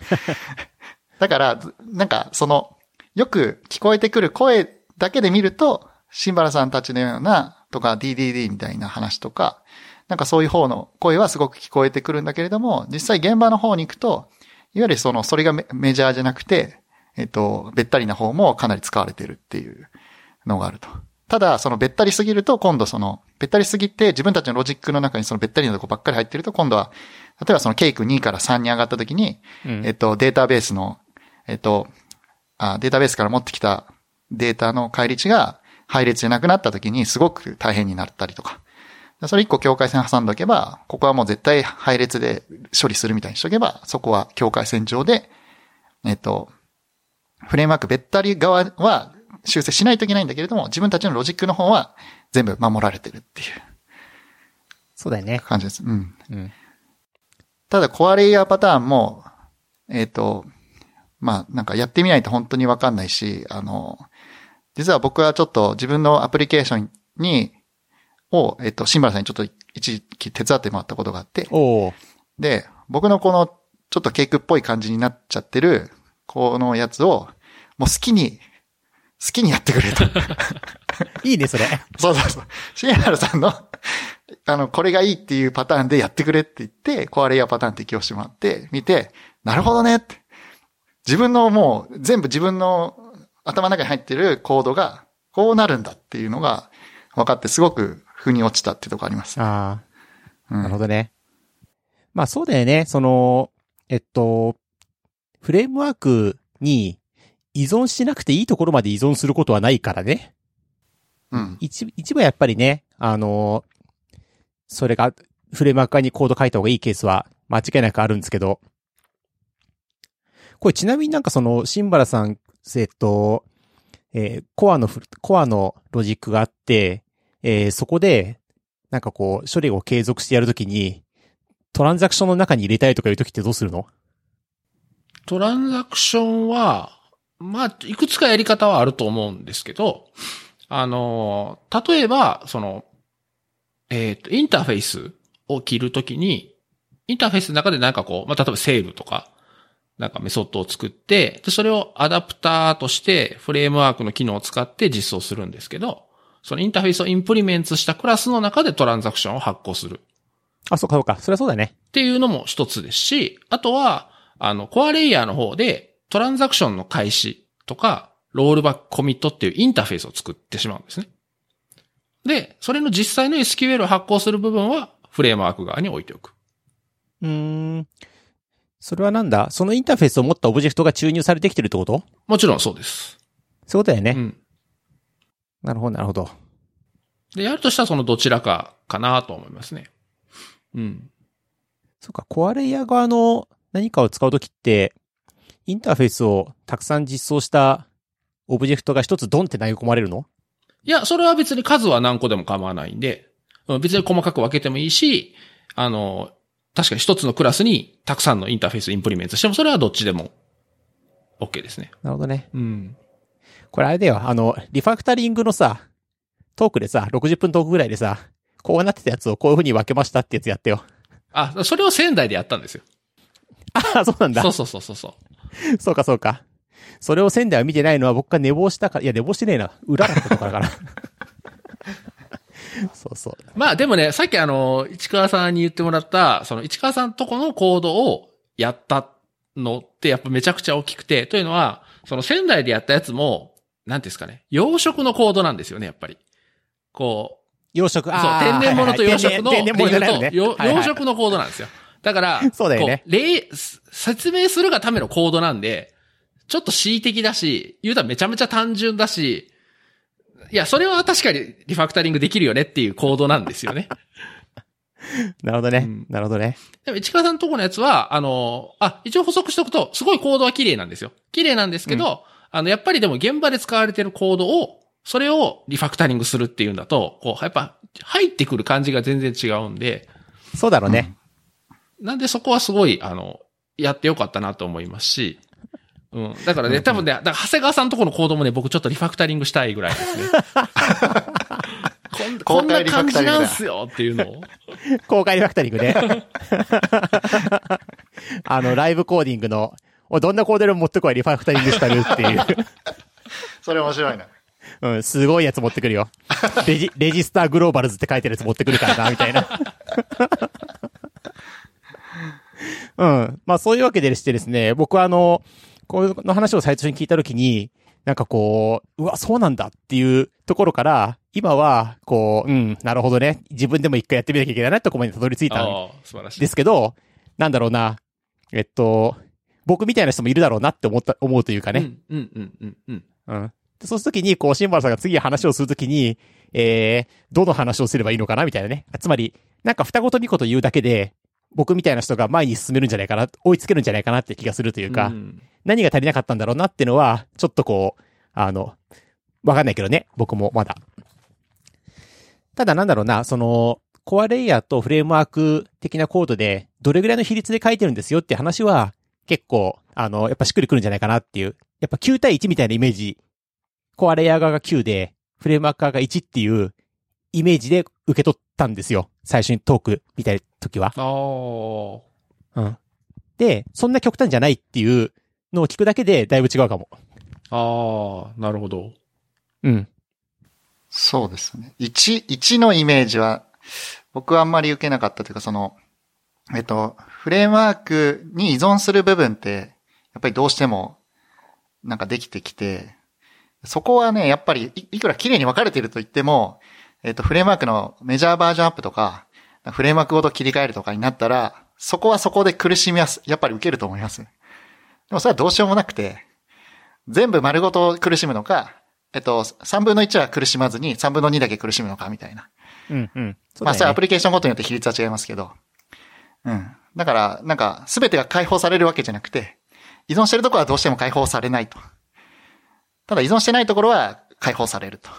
だから、なんか、その、よく聞こえてくる声だけで見ると、シンバラさんたちのような、とか DDD みたいな話とか、なんかそういう方の声はすごく聞こえてくるんだけれども、実際現場の方に行くと、いわゆるその、それがメメジャーじゃなくて、えっと、べったりな方もかなり使われてるっていうのがあると。ただ、そのべったりすぎると、今度その、べったりすぎて自分たちのロジックの中にそのべったりなとこばっかり入ってると、今度は、例えばそのケイク2から3に上がった時に、うんえっと、データベースの、えっと、あデータベースから持ってきたデータの返り値が配列じゃなくなった時にすごく大変になったりとか。それ一個境界線挟んどけば、ここはもう絶対配列で処理するみたいにしとけば、そこは境界線上で、えっと、フレームワークべったり側は修正しないといけないんだけれども、自分たちのロジックの方は全部守られてるっていうそうだよね。感じです。うん。うん。ただ、コアレイヤーパターンも、えっ、と、まあ、なんかやってみないと本当にわかんないし、あの、実は僕はちょっと自分のアプリケーションに、を、えっ、と、シンバラさんにちょっと一時期手伝ってもらったことがあって、で、僕のこの、ちょっとケークっぽい感じになっちゃってる、このやつを、もう好きに、好きにやってくれと。いいね、それ。そうそうそう。シンバラさんの、あの、これがいいっていうパターンでやってくれって言って、コアレイヤーパターン適用してもらって、見て、なるほどねって。自分のもう、全部自分の頭の中に入ってるコードが、こうなるんだっていうのが分かって、すごく腑に落ちたってところあります。ああ、うんなるほどね。まあそうだよね。その、えっと、フレームワークに依存しなくていいところまで依存することはないからね。うん。一一部はやっぱりね、あの、それがフレームワーク側にコード書いた方がいいケースは間違いなくあるんですけど、これちなみになんかその、シンバラさん、えっと、えーコアのフ、コアのロジックがあって、えーそこで、なんかこう、処理を継続してやるときに、トランザクションの中に入れたいとかいうときってどうするの？トランザクションは、まあ、いくつかやり方はあると思うんですけど、あの、例えば、その、えっ、と、インターフェースを切るときに、インターフェースの中でなんかこう、まあ、例えばセールとか、なんかメソッドを作って、で、それをアダプターとしてフレームワークの機能を使って実装するんですけど、そのインターフェースをインプリメントしたクラスの中でトランザクションを発行するあ、そうかそうか。それはそうだね。っていうのも一つですし、あとは、あの、コアレイヤーの方でトランザクションの開始とか、ロールバックコミットっていうインターフェースを作ってしまうんですね。で、それの実際の SQL を発行する部分はフレームワーク側に置いておく。うーん。それはなんだ？そのインターフェースを持ったオブジェクトが注入されてきてるってこと？もちろんそうです。そうだよね。うん。なるほど、なるほど。で、やるとしたらそのどちらかかなと思いますね。うん。そうか、コアレイヤー側の何かを使うときって、インターフェースをたくさん実装したオブジェクトが一つドンって投げ込まれるの？いや、それは別に数は何個でも構わないんで、うん別に細かく分けてもいいし、あの、確かに一つのクラスにたくさんのインターフェースインプリメントしても、それはどっちでも OK ですね。なるほどね。うん。これあれだよ、あの、リファクタリングのさ、トークでさ、60分トークぐらいでさ、こうなってたやつをこういう風に分けましたってやつやってよ。あ、それを仙台でやったんですよ。ああ、そうなんだそう。そうそうそうそう。そうかそうか。それを仙台は見てないのは僕が寝坊したから、いや寝坊してねえな。裏だったとこだから。そうそう。まあでもね、さっきあの、市川さんに言ってもらった、その市川さんとこのコードをやったのってやっぱめちゃくちゃ大きくて、というのは、その仙台でやったやつも、なんていうんですかね、養殖のコードなんですよね、やっぱり。こう、養殖、そう、ああ。天然物と養殖の、はいはい天然天然物じゃないのコードなんですよ。だから、そうだよねこう例、説明するがためのコードなんで、ちょっと恣意的だし、言うたらめちゃめちゃ単純だし、いや、それは確かにリファクタリングできるよねっていうコードなんですよね。なるほどね。うんなるほどね。でも、市川さんのとこのやつは、あの、あ、一応補足しておくと、すごいコードは綺麗なんですよ。綺麗なんですけど、あの、やっぱりでも現場で使われてるコードを、それをリファクタリングするっていうんだと、こう、やっぱ、入ってくる感じが全然違うんで、そうだろうね。なんでそこはすごい、あの、やってよかったなと思いますし、うん。だからね、多分ね、だから長谷川さんのとこのコードもね、僕ちょっとリファクタリングしたいぐらいですね。こんこんな感じなんすよっていうのを。公開リファクタリングね。あの、ライブコーディングの、おどんなコードでも持ってこい、リファクタリングしたるっていう。それ面白いな。うん、すごいやつ持ってくるよ。レジ、レジスターグローバルズって書いてるやつ持ってくるからな、みたいな。うん。まあそういうわけでしてですね、僕はあの、こうの話を最初に聞いたときに、なんかこう、うわ、そうなんだっていうところから、今は、こう、うん、なるほどね。自分でも一回やってみなきゃいけないなってところまでたどり着いたん。ですけど、なんだろうな。えっと、僕みたいな人もいるだろうなって思った、思うというかね。うん、うん、うん、うん、うん。そうするときに、こう、シンバルさんが次話をするときに、えー、どの話をすればいいのかなみたいなね。つまり、なんか二言三言言うだけで、僕みたいな人が前に進めるんじゃないかな、追いつけるんじゃないかなって気がするというか、ん何が足りなかったんだろうなっていうのは、ちょっとこう、あの、わかんないけどね。僕もまだ。ただなんだろうな、その、コアレイヤーとフレームワーク的なコードで、どれぐらいの比率で書いてるんですよって話は、結構、あの、やっぱしっくりくるんじゃないかなっていう。やっぱ9対1みたいなイメージ。コアレイヤー側が9で、フレームワーク側が1っていうイメージで受け取ったんですよ。最初にトークみたいな時は。ああ。うん。で、そんな極端じゃないっていうのを聞くだけでだいぶ違うかも。ああ、なるほど。うん。そうですね。1、1のイメージは、僕はあんまり受けなかったというか、その、えっと、フレームワークに依存する部分って、やっぱりどうしても、なんかできてきて、そこはね、やっぱりい、いくら綺麗に分かれていると言っても、えっと、フレームワークのメジャーバージョンアップとか、フレームワークごと切り替えるとかになったら、そこはそこで苦しみはす、やっぱり受けると思います。でもそれはどうしようもなくて、全部丸ごと苦しむのか、えっと、3分の1は苦しまずに3分の2だけ苦しむのかみたいな。うん、うん。そうまあ、それはア。プリケーションごとによって比率は違いますけど。うん。だから、なんか、すべてが解放されるわけじゃなくて、依存してるところはどうしても解放されないと。ただ依存してないところは解放されると。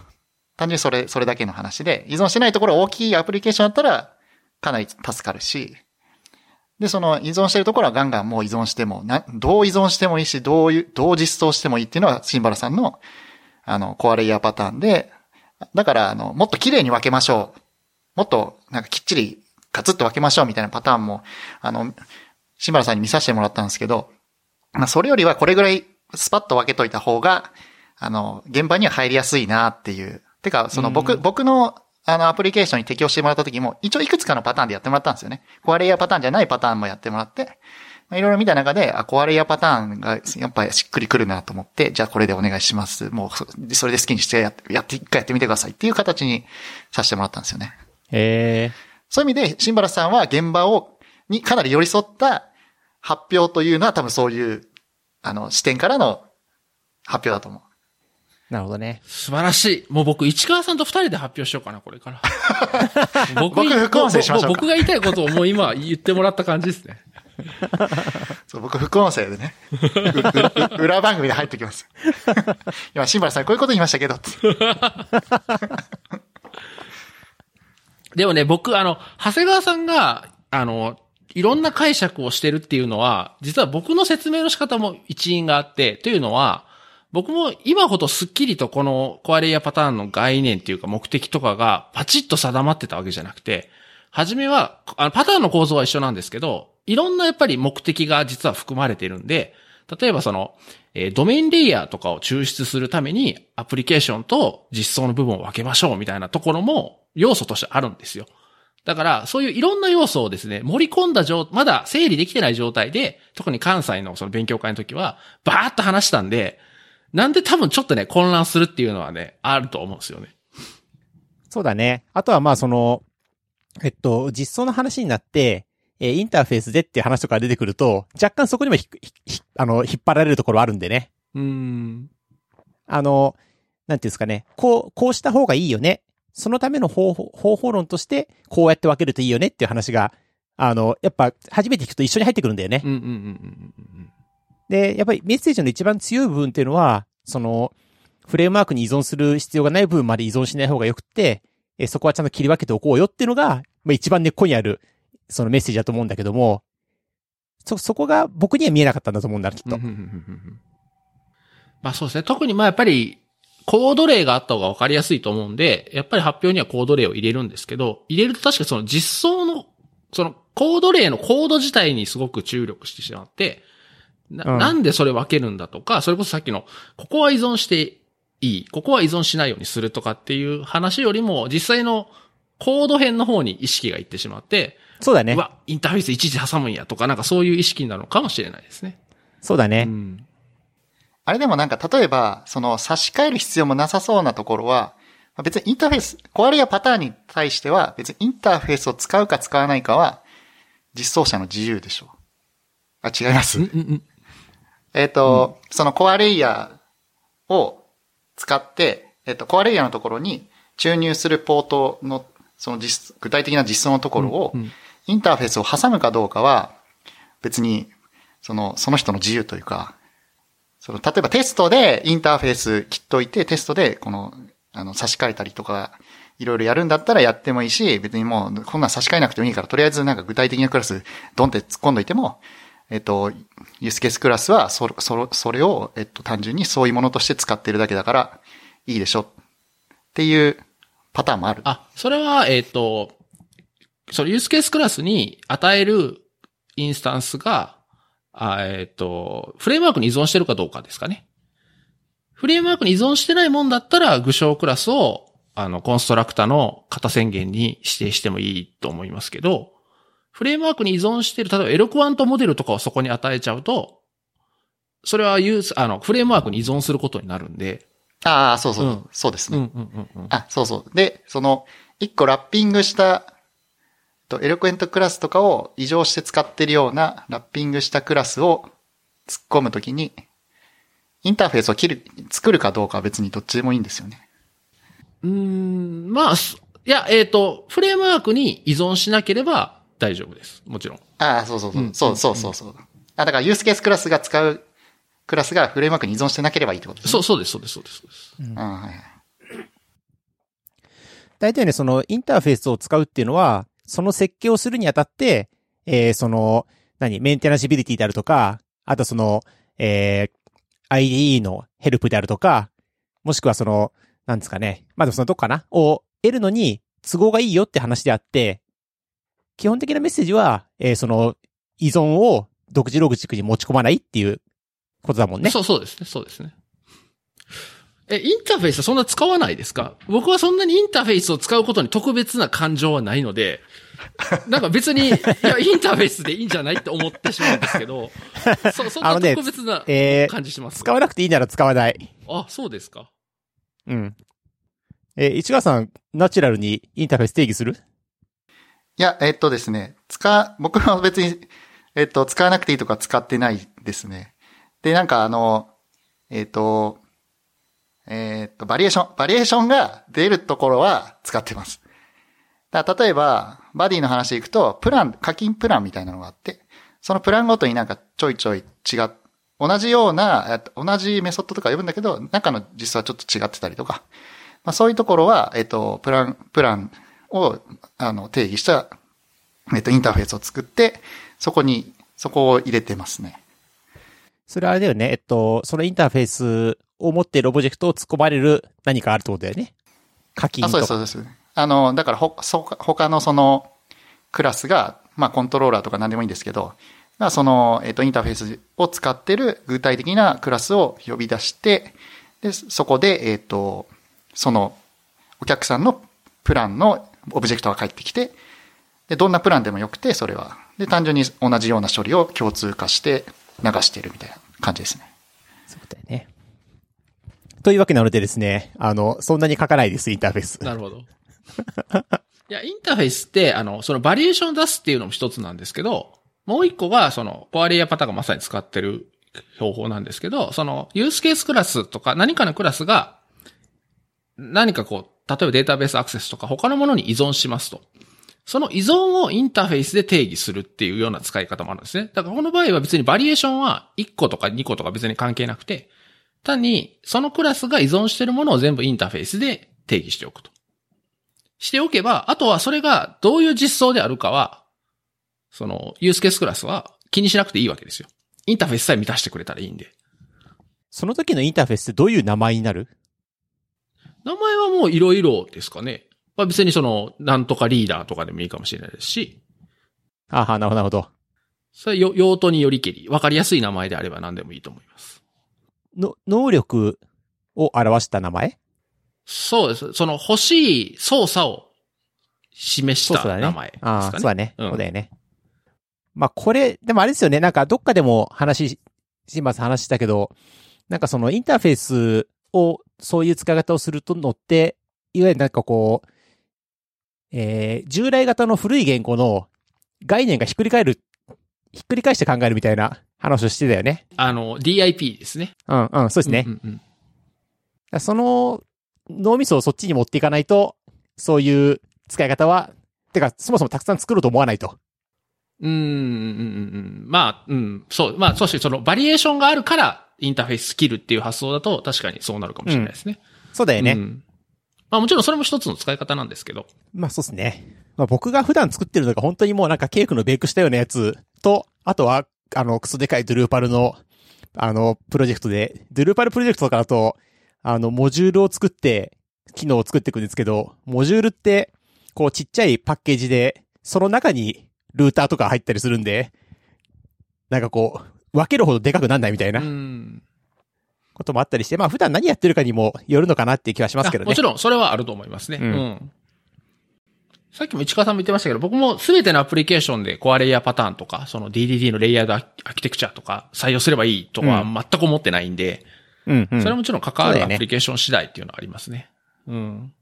単純にそれ、それだけの話で、依存してないところ大きいアプリケーションだったら、かなり助かるし、で、その依存してるところはガンガンもう依存しても、な、どう依存してもいいし、どういう、どう実装してもいいっていうのは、シンバラさんの、あの、コアレイヤーパターンで、だから、あの、もっと綺麗に分けましょう。もっと、なんかきっちり、ガツッと分けましょうみたいなパターンも、あの、シンバラさんに見させてもらったんですけど、まあ、それよりはこれぐらいスパッと分けといた方が、あの、現場には入りやすいなっていう。てか、その僕、うん僕の、あの、アプリケーションに適用してもらった時も、一応いくつかのパターンでやってもらったんですよね。コアレイヤーパターンじゃないパターンもやってもらって、まあいろいろ見た中で、あ、コアレイヤーパターンがやっぱりしっくりくるなと思って、じゃあこれでお願いします。もうそ、それで好きにしてやって、やって、一回やってみてくださいっていう形にさせてもらったんですよね。えそういう意味で、シンバラさんは現場を、にかなり寄り添った発表というのは多分そういう、あの、視点からの発表だと思う。ー、なるほどね。素晴らしい。もう僕、市川さんと二人で発表しようかな、これから。僕僕副音声しましょう僕が言いたいことをもう今言ってもらった感じですね。そう、僕副音声でね、裏番組で入ってきます。今、シンバラさんこういうこと言いましたけど、つでもね、僕、あの、長谷川さんが、あの、いろんな解釈をしてるっていうのは、実は僕の説明の仕方も一因があって、というのは、僕も今ほどスッキリとこのコアレイヤーパターンの概念っていうか目的とかがパチッと定まってたわけじゃなくて、初めは、あのパターンの構造は一緒なんですけど、いろんなやっぱり目的が実は含まれてるんで、例えばその、えードメインレイヤーとかを抽出するためにアプリケーションと実装の部分を分けましょうみたいなところも要素としてあるんですよ。だから、そういういろんな要素をですね、盛り込んだ状、まだ整理できてない状態で、特に関西のその勉強会の時は、バーッと話したんで、なんで多分ちょっとね、混乱するっていうのはね、あると思うんですよね。そうだね。あとはまあその、えっと、実装の話になって、えーインターフェースでっていう話とか出てくると、若干そこにもひひひあの、引っ張られるところあるんでね。うーん。あの、なんていうんですかね。こう、こうした方がいいよね。そのための方法、方法論として、こうやって分けるといいよねっていう話が、あの、やっぱ、初めて聞くと一緒に入ってくるんだよね。うんうんうんうんうんで、やっぱりメッセージの一番強い部分っていうのは、その、フレームワークに依存する必要がない部分まで依存しない方がよくて、えそこはちゃんと切り分けておこうよっていうのが、まあ、一番根っこにある、そのメッセージだと思うんだけども、そ、そこが僕には見えなかったんだと思うんだ、きっと。まあそうですね。特にまあやっぱり、コード例があった方が分かりやすいと思うんで、やっぱり発表にはコード例を入れるんですけど、入れると確かその実装の、そのコード例のコード自体にすごく注力してしまって、なうんなんでそれ分けるんだとか、それこそさっきの、ここは依存していい、ここは依存しないようにするとかっていう話よりも、実際のコード編の方に意識がいってしまって、そうだねう。わ、インターフェースいちいち挟むんやとか、なんかそういう意識になるのかもしれないですね。そうだね。うんあれでもなんか、例えば、その差し替える必要もなさそうなところは、まあ別にインターフェース、コアレイヤーパターンに対しては、別にインターフェースを使うか使わないかは、実装者の自由でしょう。あ、違います？うんうんうんえっ、と、そのコアレイヤーを使って、えっ、と、コアレイヤーのところに注入するポートの、その実、具体的な実装のところを、うんうん。インターフェースを挟むかどうかは、別に、その、その人の自由というか、その、例えばテストでインターフェース切っといて、テストで、この、あの、差し替えたりとか、いろいろやるんだったらやってもいいし、別にもう、こんなん差し替えなくてもいいから、とりあえずなんか具体的なクラス、ドンって突っ込んどいても、えっと、ユースケースクラスは、そ、そ、それを、えっと、単純にそういうものとして使ってるだけだから、いいでしょ。っていうパターンもある。あ、それは、えっ、と、そのユースケースクラスに与えるインスタンスが、あえっ、と、フレームワークに依存してるかどうかですかね。フレームワークに依存してないもんだったら、具象クラスを、あの、コンストラクタの型宣言に指定してもいいと思いますけど、フレームワークに依存してる、例えばエロクワントモデルとかをそこに与えちゃうと、それはユース、あの、フレームワークに依存することになるんで、ああ、そうそう、うんそうですね。うんうんうんうん。あ、そうそう。で、その、一個ラッピングした、とエロクエントクラスとかを異常して使ってるようなラッピングしたクラスを突っ込むときに、インターフェースを切る、作るかどうかは別にどっちでもいいんですよね。うーん、まあ、すいや、えっ、と、フレームワークに依存しなければ大丈夫です。もちろん。ああ、そうそうそう。うんそうそうそうそう。あ、だからユースケースクラスが使うクラスがフレームワークに依存してなければいいってことですね。そう、そうです、そうです、そうです。そうですうん。はいはい。大体ね、そのインターフェースを使うっていうのは、その設計をするにあたって、えー、その、何、メンテナシビリティであるとか、あとその、えー、IDE のヘルプであるとか、もしくはその、なんですかね。まあでもそのどっかな？を得るのに都合がいいよって話であって、基本的なメッセージは、えーその依存を独自ログ軸に持ち込まないっていうことだもんね。そうそうですね、そうですね。え、インターフェースそんな使わないですか？僕はそんなにインターフェースを使うことに特別な感情はないので、なんか別に、いや、インターフェースでいいんじゃないって思ってしまうんですけど、そ、そんな特別なえー感じします？使わなくていいなら使わない。あ、そうですか。うん。えー市川さん、ナチュラルにインターフェース定義する？いや、えっとですね、使、僕は別に、えっと、使わなくていいとか使ってないですね。で、なんかあの、えっと、えっと、バリエーション、バリエーションが出るところは使ってます。だ例えば、バディの話でいくと、プラン、課金プランみたいなのがあって、そのプランごとになんかちょいちょい違っ、同じような、同じメソッドとか呼ぶんだけど、中の実はちょっと違ってたりとか、まあそういうところは、えっと、プラン、プランを、あの、定義した、えっと、インターフェースを作って、そこに、そこを入れてますね。それはあれだよね。えっと、そのインターフェースを持っているオブジェクトを突っ込まれる何かあるってことだよね。課金あ、とか。そうです、そうです。あの、だからほ、そ他のその、クラスが、まあ、コントローラーとか何でもいいんですけど、まあ、その、えっと、インターフェースを使ってる具体的なクラスを呼び出して、で、そこで、えっと、その、お客さんのプランのオブジェクトが返ってきて、で、どんなプランでもよくて、それは。で、単純に同じような処理を共通化して流してるみたいな感じですね。そうだよね。というわけなのでですね、あの、そんなに書かないです、インターフェース。なるほど。いや、インターフェースって、あの、そのバリエーションを出すっていうのも一つなんですけど、もう一個が、その、コアレイヤーパターンがまさに使ってる方法なんですけど、その、ユースケースクラスとか何かのクラスが、何かこう、例えばデータベースアクセスとか他のものに依存しますと。その依存をインターフェースで定義するっていうような使い方もあるんですね。だからこの場合は別にバリエーションは1個とか2個とか別に関係なくて、単にそのクラスが依存しているものを全部インターフェースで定義しておくと。しておけば、あとはそれがどういう実装であるかは、そのユースケースクラスは気にしなくていいわけですよ。インターフェースさえ満たしてくれたらいいんで。その時のインターフェースってどういう名前になる？名前はもういろいろですかね。まあ別にその、なんとかリーダーとかでもいいかもしれないですし、ああ、なるほど、なるほど。それはよ用途によりけり、わかりやすい名前であれば何でもいいと思います。の、能力を表した名前？そうです。その欲しい操作を示したそうそうだね。あ。そうだね。うんそうだよね。まあ、これ、でもあれですよね。なんか、どっかでも話し、します話したけど、なんかそのインターフェースを、そういう使い方をするとのって、いわゆるなんかこう、えー、従来型の古い言語の概念がひっくり返る、ひっくり返して考えるみたいな話をしてたよね。あの、DIP ですね。うん、うん、そうですね。うんうんうんその脳みそをそっちに持っていかないと、そういう使い方は、てか、そもそもたくさん作ろうと思わないと。うーん、うん、うん、うん。まあ、うん、そう、まあ、そしてそのバリエーションがあるから、インターフェーススキルっていう発想だと、確かにそうなるかもしれないですね。そうだよね。うんまあもちろんそれも一つの使い方なんですけど。まあそうですね。まあ僕が普段作ってるのが本当にもうなんかケークのベイクしたようなやつと、あとは、あの、クソでかいドゥルーパルの、あの、プロジェクトで、ドゥルーパルプロジェクトとかだと、あの、モジュールを作って、機能を作っていくんですけど、モジュールって、こうちっちゃいパッケージで、その中にルーターとか入ったりするんで、なんかこう、分けるほどでかくなんないみたいなうん。こともあったりして、まあ普段何やってるかにもよるのかなっていう気はしますけどね。あもちろん、それはあると思いますね。ううんん。さっきも市川さんも言ってましたけど、僕もすべてのアプリケーションでコアレイヤーパターンとか、その DDD のレイヤードアーキテクチャとか採用すればいいとはうん全く思ってないんで、うん、うん。それはもちろん関わるアプリケーション次第っていうのはありますね。うん。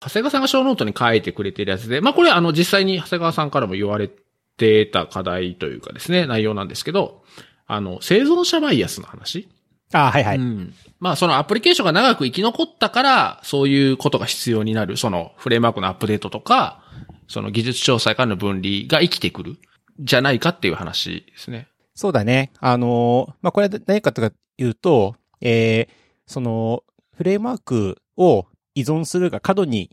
長谷川さんがショーノートに書いてくれてるやつで、まあこれあの実際に長谷川さんからも言われてた課題というかですね、内容なんですけど、あの、生存者バイアスの話？あはいはい。うん。まあそのアプリケーションが長く生き残ったから、そういうことが必要になる、そのフレームワークのアップデートとか、その技術詳細からの分離が生きてくる、じゃないかっていう話ですね。そうだね。あのーまあ、これは何かとか言うと、えー、その、フレームワークを依存するが過度に、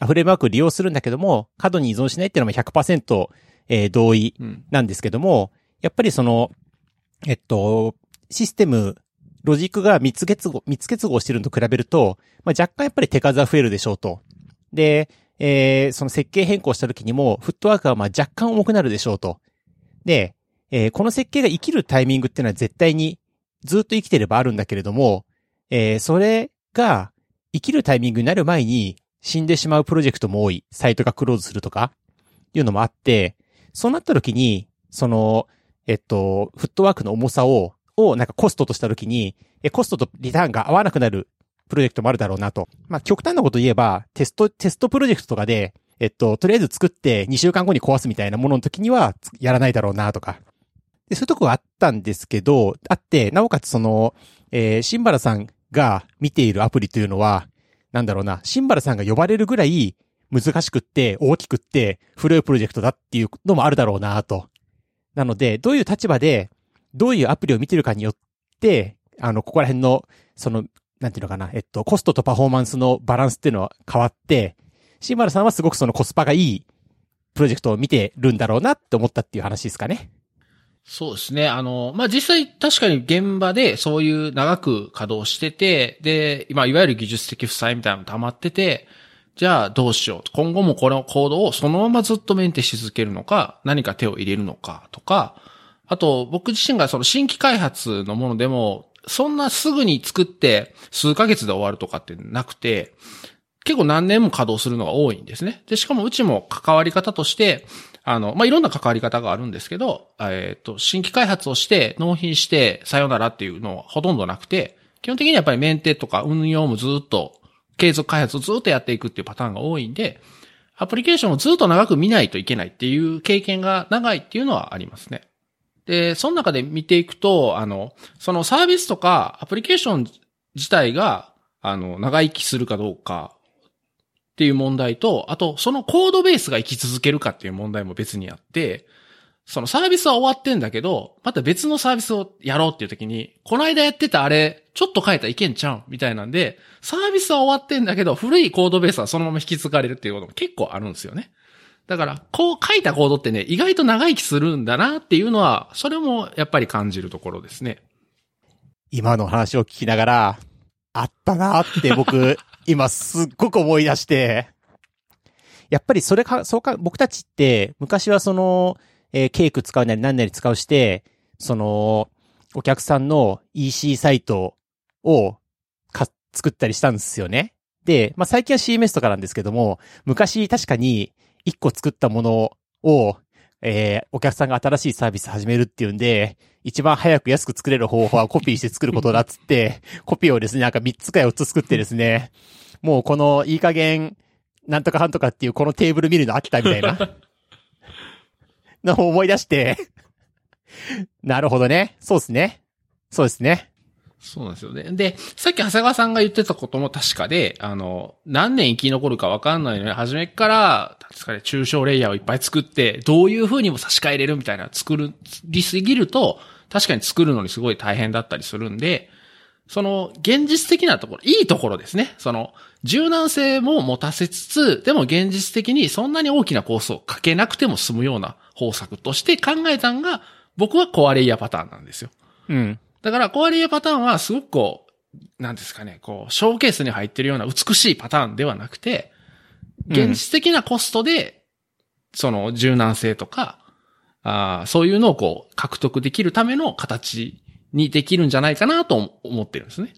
あフレームワークを利用するんだけども、過度に依存しないっていうのは100%、えー同意うん。なんですけども、やっぱりその、えっと、システムロジックが3つ結合、3つ結合してるのと比べると、まあ、若干やっぱり手数は増えるでしょうと。で、えー、その設計変更した時にも、フットワークはま若干重くなるでしょうと。で、えー、この設計が生きるタイミングっていうのは絶対にずっと生きてればあるんだけれども、えー、それが生きるタイミングになる前に死んでしまうプロジェクトも多い。サイトがクローズするとか、いうのもあって、そうなった時に、その、えっと、フットワークの重さを、をなんかコストとした時に、コストとリターンが合わなくなるプロジェクトもあるだろうなと。まあ、極端なこと言えば、テスト、テストプロジェクトとかで、えっと、とりあえず作って2週間後に壊すみたいなものの時にはやらないだろうなとか。で、そういうとこがあったんですけど、あって、なおかつその、えー、シンバラさんが見ているアプリというのは、なんだろうな、シンバラさんが呼ばれるぐらい難しくって、大きくって、古いプロジェクトだっていうのもあるだろうなと。なので、どういう立場で、どういうアプリを見てるかによって、あの、ここら辺の、その、なんていうのかな、えっと、コストとパフォーマンスのバランスっていうのは変わって、シンバルさんはすごくそのコスパがいいプロジェクトを見てるんだろうなって思ったっていう話ですかね。そうですね。あの、まあ、実際確かに現場でそういう長く稼働してて、で、今、いわゆる技術的負債みたいなの溜まってて、じゃあどうしよう。今後もこのコードをそのままずっとメンテし続けるのか、何か手を入れるのかとか、あと僕自身がその新規開発のものでも、そんなすぐに作って数ヶ月で終わるとかってなくて、結構何年も稼働するのが多いんですね。で、しかもうちも関わり方として、あの、まあ、いろんな関わり方があるんですけど、えっ、ー、と、新規開発をして、納品して、さよならっていうのはほとんどなくて、基本的にはやっぱりメンテとか運用もずっと、継続開発をずっとやっていくっていうパターンが多いんで、アプリケーションをずっと長く見ないといけないっていう経験が長いっていうのはありますね。で、その中で見ていくと、あの、そのサービスとかアプリケーション自体が、あの、長生きするかどうかっていう問題と、あと、そのコードベースが生き続けるかっていう問題も別にあって、そのサービスは終わってんだけど、また別のサービスをやろうっていう時に、この間やってたあれ、ちょっと変えたらいけんちゃう？みたいなんで、サービスは終わってんだけど、古いコードベースはそのまま引き継がれるっていうことも結構あるんですよね。だから、こう書いたコードってね、意外と長生きするんだなっていうのは、それもやっぱり感じるところですね。今の話を聞きながら、あったなって僕、今すっごく思い出して、やっぱりそれか、そうか、僕たちって、昔はその、えー、ケーク使うなり何なり使うして、その、お客さんの EC サイトをか、作ったりしたんですよね。で、まあ、最近は CMS とかなんですけども、昔確かに1個作ったものを、えー、お客さんが新しいサービス始めるっていうんで、一番早く安く作れる方法はコピーして作ることだっつって、コピーをですね、なんか3つか4つ作ってですね、もうこのいい加減、なんとかなんとかっていうこのテーブル見るの飽きたみたいな。のを思い出して なるほどね。そうですね。そうですね。そうなんですよね。で、さっき長谷川さんが言ってたことも確かで、あの、何年生き残るかわかんないのに、初めから、確かに抽象レイヤーをいっぱい作って、どういう風にも差し替えれるみたいな作りすぎると、確かに作るのにすごい大変だったりするんで、その、現実的なところ、いいところですね。その、柔軟性も持たせつつ、でも現実的にそんなに大きなコースをかけなくても済むような方策として考えたんが、僕はコアレイヤーパターンなんですよ。うん。だから、コアレイヤーパターンはすごくこう、なんですかね、こう、ショーケースに入ってるような美しいパターンではなくて、現実的なコストで、その柔軟性とか、あそういうのをこう、獲得できるための形にできるんじゃないかなと思ってるんですね。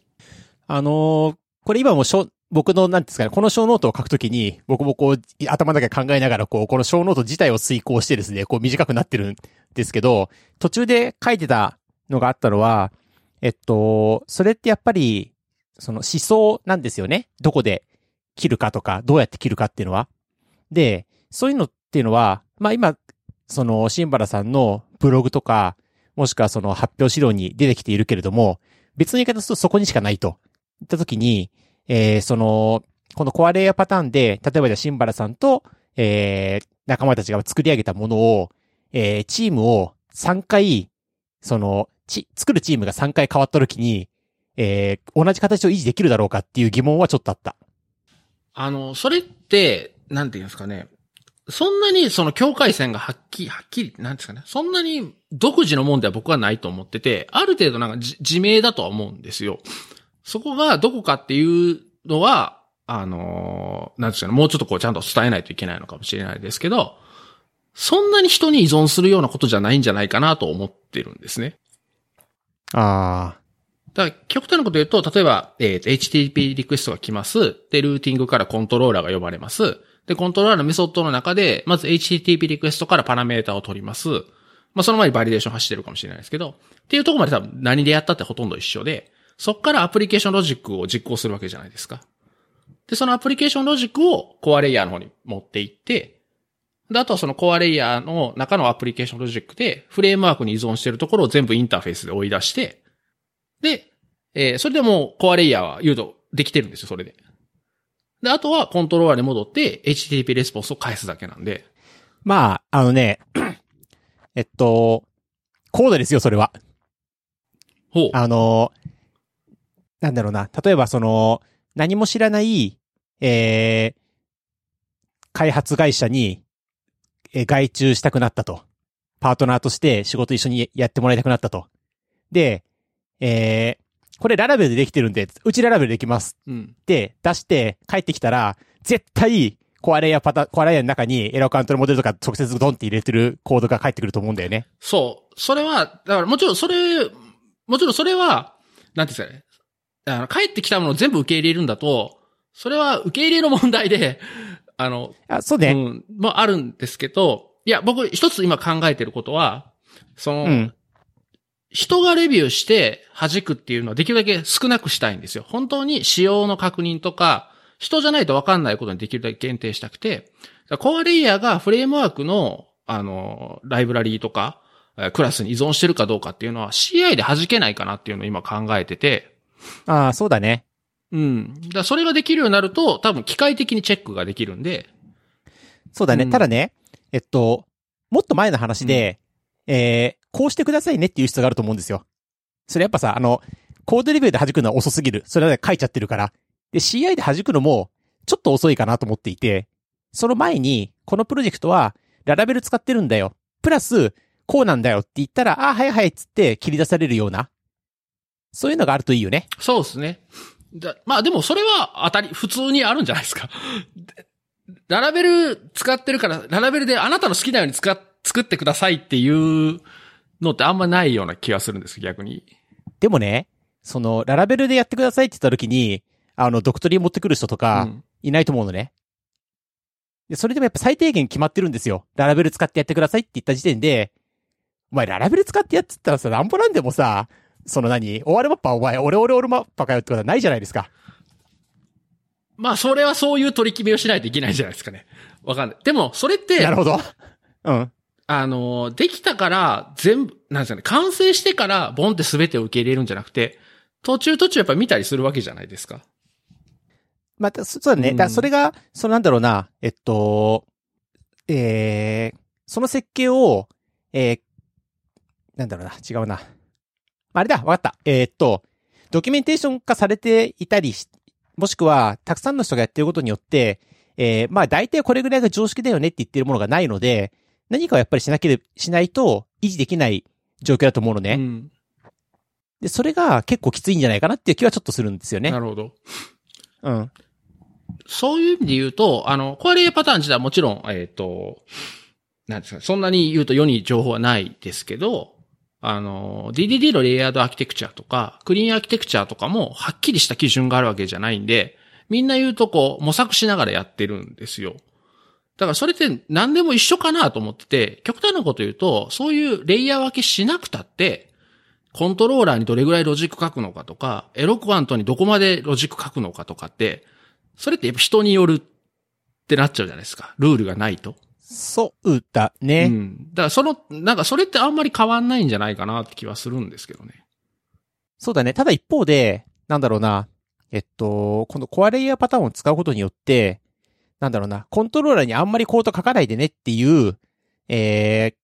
あのー、これ今もしょ、僕の、なんですかね、このショーノートを書くときに、僕もこう、頭だけ考えながら、こう、このショーノート自体を推敲してですね、こう短くなってるんですけど、途中で書いてたのがあったのは、えっと、それってやっぱり、その思想なんですよね。どこで切るかとか、どうやって切るかっていうのは。で、そういうのっていうのは、まあ今、その、シンバラさんのブログとか、もしくはその発表資料に出てきているけれども、別の言い方するとそこにしかないと。言ったときに、えー、その、このコアレイヤーパターンで、例えばじゃあシンバラさんと、えー、仲間たちが作り上げたものを、えー、チームを3回、その、ち、作るチームが3回変わったときに、えー、同じ形を維持できるだろうかっていう疑問はちょっとあった。あの、それって、なんて言うんですかね。そんなにその境界線がはっきり、はっきり、なんですかね。そんなに独自のもんでは僕はないと思ってて、ある程度なんか自明だとは思うんですよ。そこがどこかっていうのは、あのーなんですかね、もうちょっとこうちゃんと伝えないといけないのかもしれないですけど、そんなに人に依存するようなことじゃないんじゃないかなと思ってるんですね。ああだから、極端なこと言うと、例えば、えー HTTP リクエストが来ます。で、ルーティングからコントローラーが呼ばれます。で、コントローラーのメソッドの中で、まず HTTP リクエストからパラメータを取ります。まあ、その前にバリデーション走ってるかもしれないですけど、っていうとこまで多分何でやったってほとんど一緒で、そこからアプリケーションロジックを実行するわけじゃないですか。で、そのアプリケーションロジックをコアレイヤーの方に持っていって、で、あとはそのコアレイヤーの中のアプリケーションロジックで、フレームワークに依存しているところを全部インターフェースで追い出して、で、えーそれでもうコアレイヤーは誘導できてるんですよ、それで。で、あとはコントローラーに戻って HTTP レスポンスを返すだけなんで。まあ、あのね、えっと、コードですよ、それは。ほう。あの、なんだろうな。例えばその、何も知らない、えー、開発会社に、えー外注したくなったと。パートナーとして仕事一緒にやってもらいたくなったと。で、えー、これララベルでできてるんで、うちララベルできますうん。って出して帰ってきたら、絶対、コアレイヤーパタ、コアレイヤーの中にエラーカウントのモデルとか直接ドンって入れてるコードが返ってくると思うんだよね。そう。それは、だからもちろんそれ、もちろんそれは、なんていうんですかね。あの、帰ってきたものを全部受け入れるんだと、それは受け入れの問題で、あの、あ、そうね。うん、もあるんですけど、いや、僕一つ今考えてることは、その、うん人がレビューして弾くっていうのはできるだけ少なくしたいんですよ。本当に仕様の確認とか、人じゃないと分かんないことにできるだけ限定したくて、コアレイヤーがフレームワークの、あの、ライブラリーとか、えークラスに依存してるかどうかっていうのは CI で弾けないかなっていうのを今考えてて、ああ、そうだね。うん。だそれができるようになると、多分機械的にチェックができるんで、そうだね。うんただね、えっと、もっと前の話で、えー、こうしてくださいねっていう必要があると思うんですよ。それやっぱさ、あの、コードレビューで弾くのは遅すぎる。それはね書いちゃってるから。で、CI で弾くのも、ちょっと遅いかなと思っていて、その前に、このプロジェクトは、ララベル使ってるんだよ。プラス、こうなんだよって言ったら、ああ、はいはいっつって切り出されるような。そういうのがあるといいよね。そうですね。だまあでもそれは当たり、普通にあるんじゃないですか。ララベル使ってるから、ララベルであなたの好きなように使、作ってくださいっていうのってあんまないような気がするんです、逆に。でもね、その、ララベルでやってくださいって言った時に、あの、ドクトリン持ってくる人とか、うんいないと思うのね。で、それでもやっぱ最低限決まってるんですよ。ララベル使ってやってくださいって言った時点で、お前ララベル使ってやってったらさ、なんぼなんでもさ、その何、終わるマッパーお前、俺俺俺マッパーかよってことはないじゃないですか。まあそれはそういう取り決めをしないといけないんじゃないですかね。わかんない。でも、それってな、るほど。うん。あの、できたから全部、なんですかね、完成してからボンって全てを受け入れるんじゃなくて、途中途中やっぱ見たりするわけじゃないですか。また、そそうだね。うんだからそれが、そのなんだろうな、えっと、えー、その設計を、えー、なんだろうな、違うな。あれだ、わかった。えーっと、ドキュメンテーション化されていたりし、もしくは、たくさんの人がやってることによって、えー、まあ大体これぐらいが常識だよねって言ってるものがないので、何かをやっぱりしなければ、しないと維持できない状況だと思うのね。うん。で、それが結構きついんじゃないかなっていう気はちょっとするんですよねな。るほど。うん。そういう意味で言うと、あの、コアレイヤーパターン自体はもちろん、えっ、と、なんですか、そんなに言うと世に情報はないですけど、あの、DDD のレイヤードアーキテクチャとか、クリーンアーキテクチャとかも、はっきりした基準があるわけじゃないんで、みんな言うとこう、模索しながらやってるんですよ。だからそれって何でも一緒かなと思ってて、極端なこと言うと、そういうレイヤー分けしなくたって、コントローラーにどれぐらいロジック書くのかとか、 Eloquent にどこまでロジック書くのかとかって、それってやっぱ人によるってなっちゃうじゃないですか。ルールがないと。そうだね。うん。だからその、なんかそれってあんまり変わんないんじゃないかなって気はするんですけどね。そうだね。ただ一方で、なんだろうな。えっと、このコアレイヤーパターンを使うことによって、なんだろうな。コントローラーにあんまりコード書かないでねっていう、えー、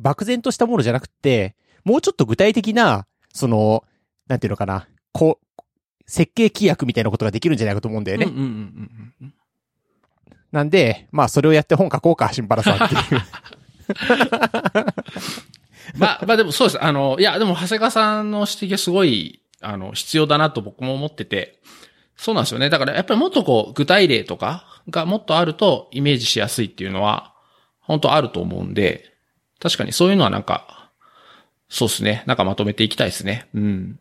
漠然としたものじゃなくて、もうちょっと具体的な、その、なんていうのかな。こう、設計規約みたいなことができるんじゃないかと思うんだよね。うんうんうん。なんで、まあそれをやって本書こうか、シンバラさんっていう。まあ、まあでもそうです。あの、いや、でも長谷川さんの指摘はすごい、あの、必要だなと僕も思ってて、そうなんですよね。だからやっぱりもっとこう、具体例とかがもっとあるとイメージしやすいっていうのは、本当あると思うんで、確かにそういうのはなんか、そうですね。なんかまとめていきたいですね。うん。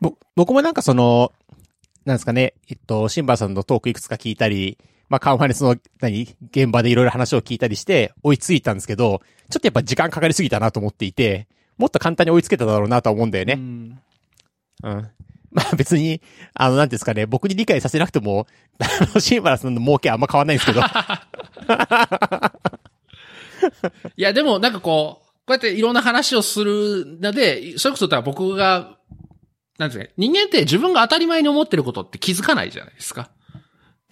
ぼ僕もなんかその、なんですかね、えっと、シンバラさんのトークいくつか聞いたり、まあカンファレンスの、何、現場でいろいろ話を聞いたりして、追いついたんですけど、ちょっとやっぱ時間かかりすぎたなと思っていて、もっと簡単に追いつけただろうなとは思うんだよね。うんうん。まあ別に、あの、なんですかね、僕に理解させなくても、シンバラさんの儲けあんま変わんないんですけど。いや、でもなんかこう、こうやっていろんな話をするので、それこそだから僕が、なんですかね、人間って自分が当たり前に思ってることって気づかないじゃないですか。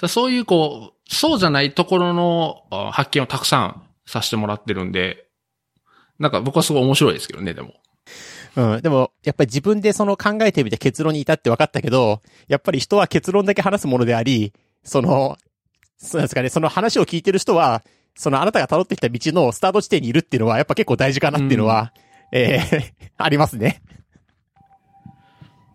かそういうこう、そうじゃないところの発見をたくさんさせてもらってるんで、なんか僕はすごい面白いですけどね、でも。うん。でも、やっぱり自分でその考えてみて結論に至って分かったけど、やっぱり人は結論だけ話すものであり、その、そうなんですかね、その話を聞いてる人は、そのあなたが辿ってきた道のスタート地点にいるっていうのは、やっぱ結構大事かなっていうのは、ええ ありますね。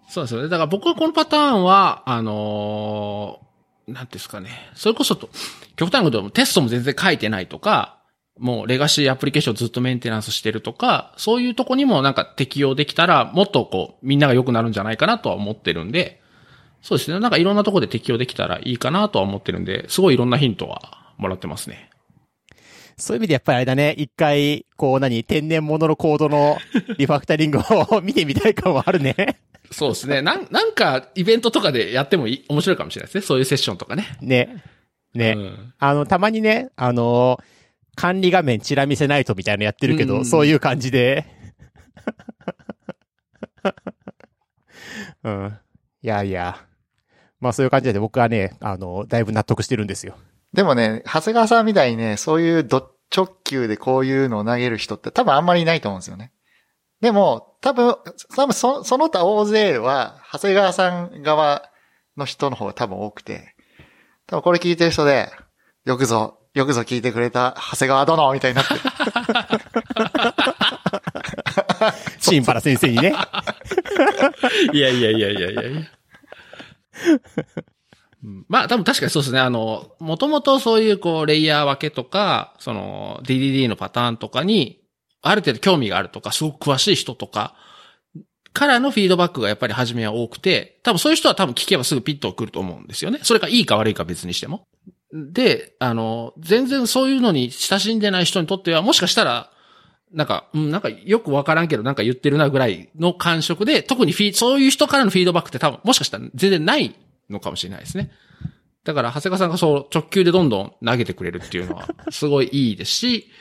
そうですよね。だから僕はこのパターンは、あのーなんですかね。それこそと、極端なことでもテストも全然書いてないとか、もうレガシーアプリケーションをずっとメンテナンスしてるとか、そういうとこにもなんか適用できたら、もっとこう、みんなが良くなるんじゃないかなとは思ってるんで、そうですね。なんかいろんなとこで適用できたらいいかなとは思ってるんで、すごいいろんなヒントはもらってますね。そういう意味でやっぱりあれだね、一回、こう何、天然物のコードの リファクタリングを見てみたい感はあるね。そうですね。なん、なんかイベントとかでやってもいい面白いかもしれないですね。そういうセッションとかね。ね。ね。うんあの、たまにね、あの、管理画面チラ見せないとみたいなのやってるけど、うんそういう感じで。うん。いやいや。まあそういう感じで僕はね、あの、だいぶ納得してるんですよ。でもね、長谷川さんみたいにね、そういうド直球でこういうのを投げる人って多分あんまりいないと思うんですよね。でも、多分、多分そその他大勢は、長谷川さん側の人の方が多分多くて、多分これ聞いてる人で、よくぞ、よくぞ聞いてくれた長谷川殿みたいになってる。シンパラ先生にね。いやいやいやいやいやいや。うんまあ多分確かにそうですね。あの、もともとそういうこうレイヤー分けとか、その DDD のパターンとかに、ある程度興味があるとか、すごく詳しい人とか、からのフィードバックがやっぱり初めは多くて、多分そういう人は多分聞けばすぐピッと来ると思うんですよね。それがいいか悪いか別にしても。で、あの、全然そういうのに親しんでない人にとっては、もしかしたら、なんか、うん、なんかよくわからんけど、なんか言ってるなぐらいの感触で、特にフィーそういう人からのフィードバックって多分、もしかしたら全然ないのかもしれないですね。だから、長谷川さんがそう直球でどんどん投げてくれるっていうのは、すごいいいですし、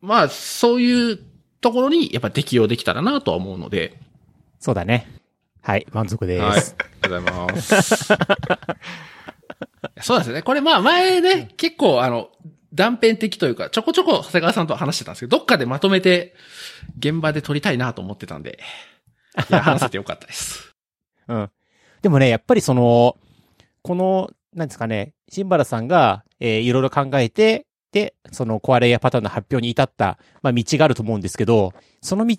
まあ、そういうところにやっぱ適用できたらなとは思うので、そうだね。はい、満足です。はい。ありがとうございます。そうですね。これまあ前ね、結構あの、断片的というか、ちょこちょこ長谷川さんと話してたんですけど、どっかでまとめて現場で撮りたいなと思ってたんで、いや、話せてよかったです。うん。でもね、やっぱりその、この、なんですかね、シンバラさんが、えーいろいろ考えて、で、そのコアレイヤーパターンの発表に至った、まあ、道があると思うんですけど、その道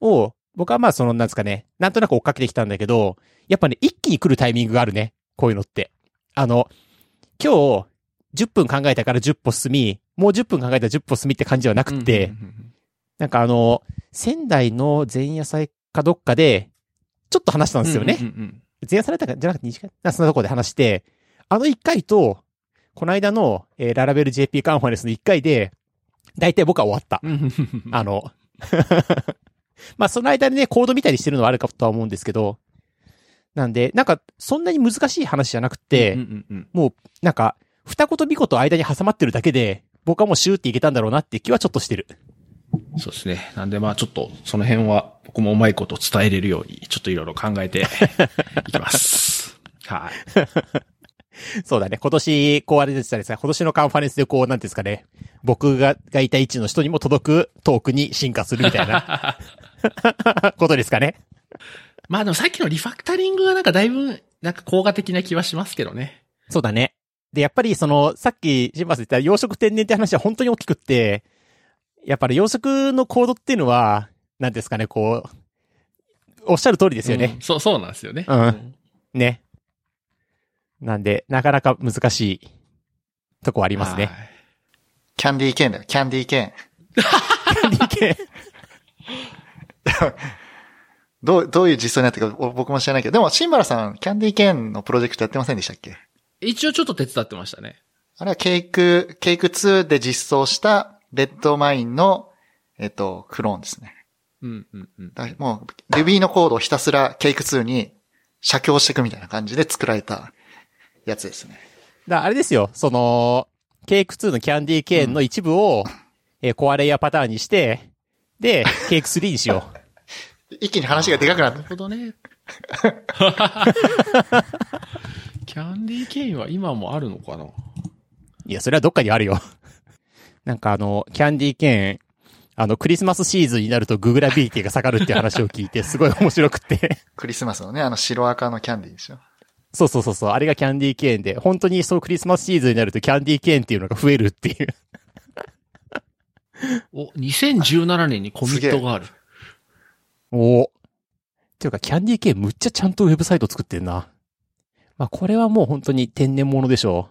を、僕はまあその、なんですかね、なんとなく追っかけてきたんだけど、やっぱね、一気に来るタイミングがあるね。こういうのって。あの、今日、10分考えたから10歩進み、もう10分考えたら10歩進みって感じではなくて、うんうんうんなんかあの、仙台の前夜祭かどっかで、ちょっと話したんですよね。うんうんうん前夜されたか、じゃなくて2時間なそんなとこで話して、あの1回と、この間の、えーララベル JP カンファレンスの1回で、大体僕は終わった。あの、まあその間にね、コード見たりしてるのはあるかとは思うんですけど、なんで、なんか、そんなに難しい話じゃなくて、うんうんうんもう、なんか、二言三言間に挟まってるだけで、僕はもうシューっていけたんだろうなって気はちょっとしてる。そうですね。なんでまあちょっと、その辺は僕もうまいこと伝えれるように、ちょっといろいろ考えて いきます。はい。そうだね。今年、こうあれでしたですね。今年のカンファレンスでこう、なんですかね。僕が、がいた位置の人にも届くトークに進化するみたいな ことですかね。まあでもさっきのリファクタリングがなんかだいぶ、なんか効果的な気はしますけどね。そうだね。で、やっぱりその、さっき、シンバス言った養殖天然って話は本当に大きくって、やっぱり養殖のコードっていうのは、なんですかね、こう、おっしゃる通りですよねうん。そう、そうなんですよね。うんね。なんで、なかなか難しいとこありますね。はいキャンディーケーンだよ、キャンディーケーン。どう、どういう実装になってるかお僕も知らないけど、でも、シンバラさん、キャンディーケーンのプロジェクトやってませんでしたっけ？一応ちょっと手伝ってましたね。あれはケイク、ケイク2で実装したレッドマインの、えっと、クローンですね。うん、うん、うん。だもう、Ruby のコードをひたすらケイク2に写経していくみたいな感じで作られたやつですね。だあれですよ、その、ケイク2のキャンディーケーンの一部を、えーコアレイヤーパターンにして、で、ケイク3にしよう。一気に話がでかくなったなる。ほどね。キャンディーケインは今もあるのかな？いや、それはどっかにあるよ。なんかあの、キャンディーケーン、あの、クリスマスシーズンになるとググラビリティが下がるっていう話を聞いて、すごい面白くて。クリスマスのね、あの白赤のキャンディーでしょ。そうそうそうそう、あれがキャンディーケーンで、本当にそうクリスマスシーズンになるとキャンディーケーンっていうのが増えるっていう。お、2017年にコミットがある。おっていうか、キャンディーケーンむっちゃちゃんとウェブサイト作ってんな。まあ、これはもう本当に天然物でしょ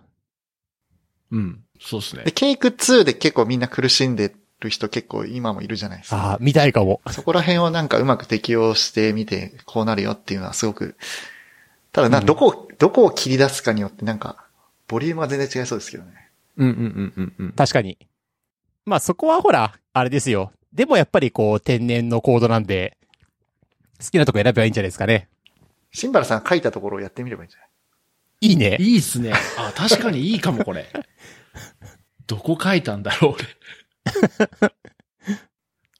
うん。そうですねで、。ケイク2で結構みんな苦しんでる人結構今もいるじゃないですう。か。ああ、見たいかも。そこら辺をなんかうまく適用してみて、こうなるよっていうのはすごく、ただな、うんどこを、どこを切り出すかによってなんか、ボリュームが全然違いそうですけどね。うんうんうんうんうん。確かに。まあ、そこはほら、あれですよ。でもやっぱりこう、天然のコードなんで、好きなとこ選べばいいんじゃないですかね。シンバラさんが書いたところをやってみればいいんじゃない？いいね。いいっすね。あ、確かにいいかも、これ。どこ書いたんだろう、俺。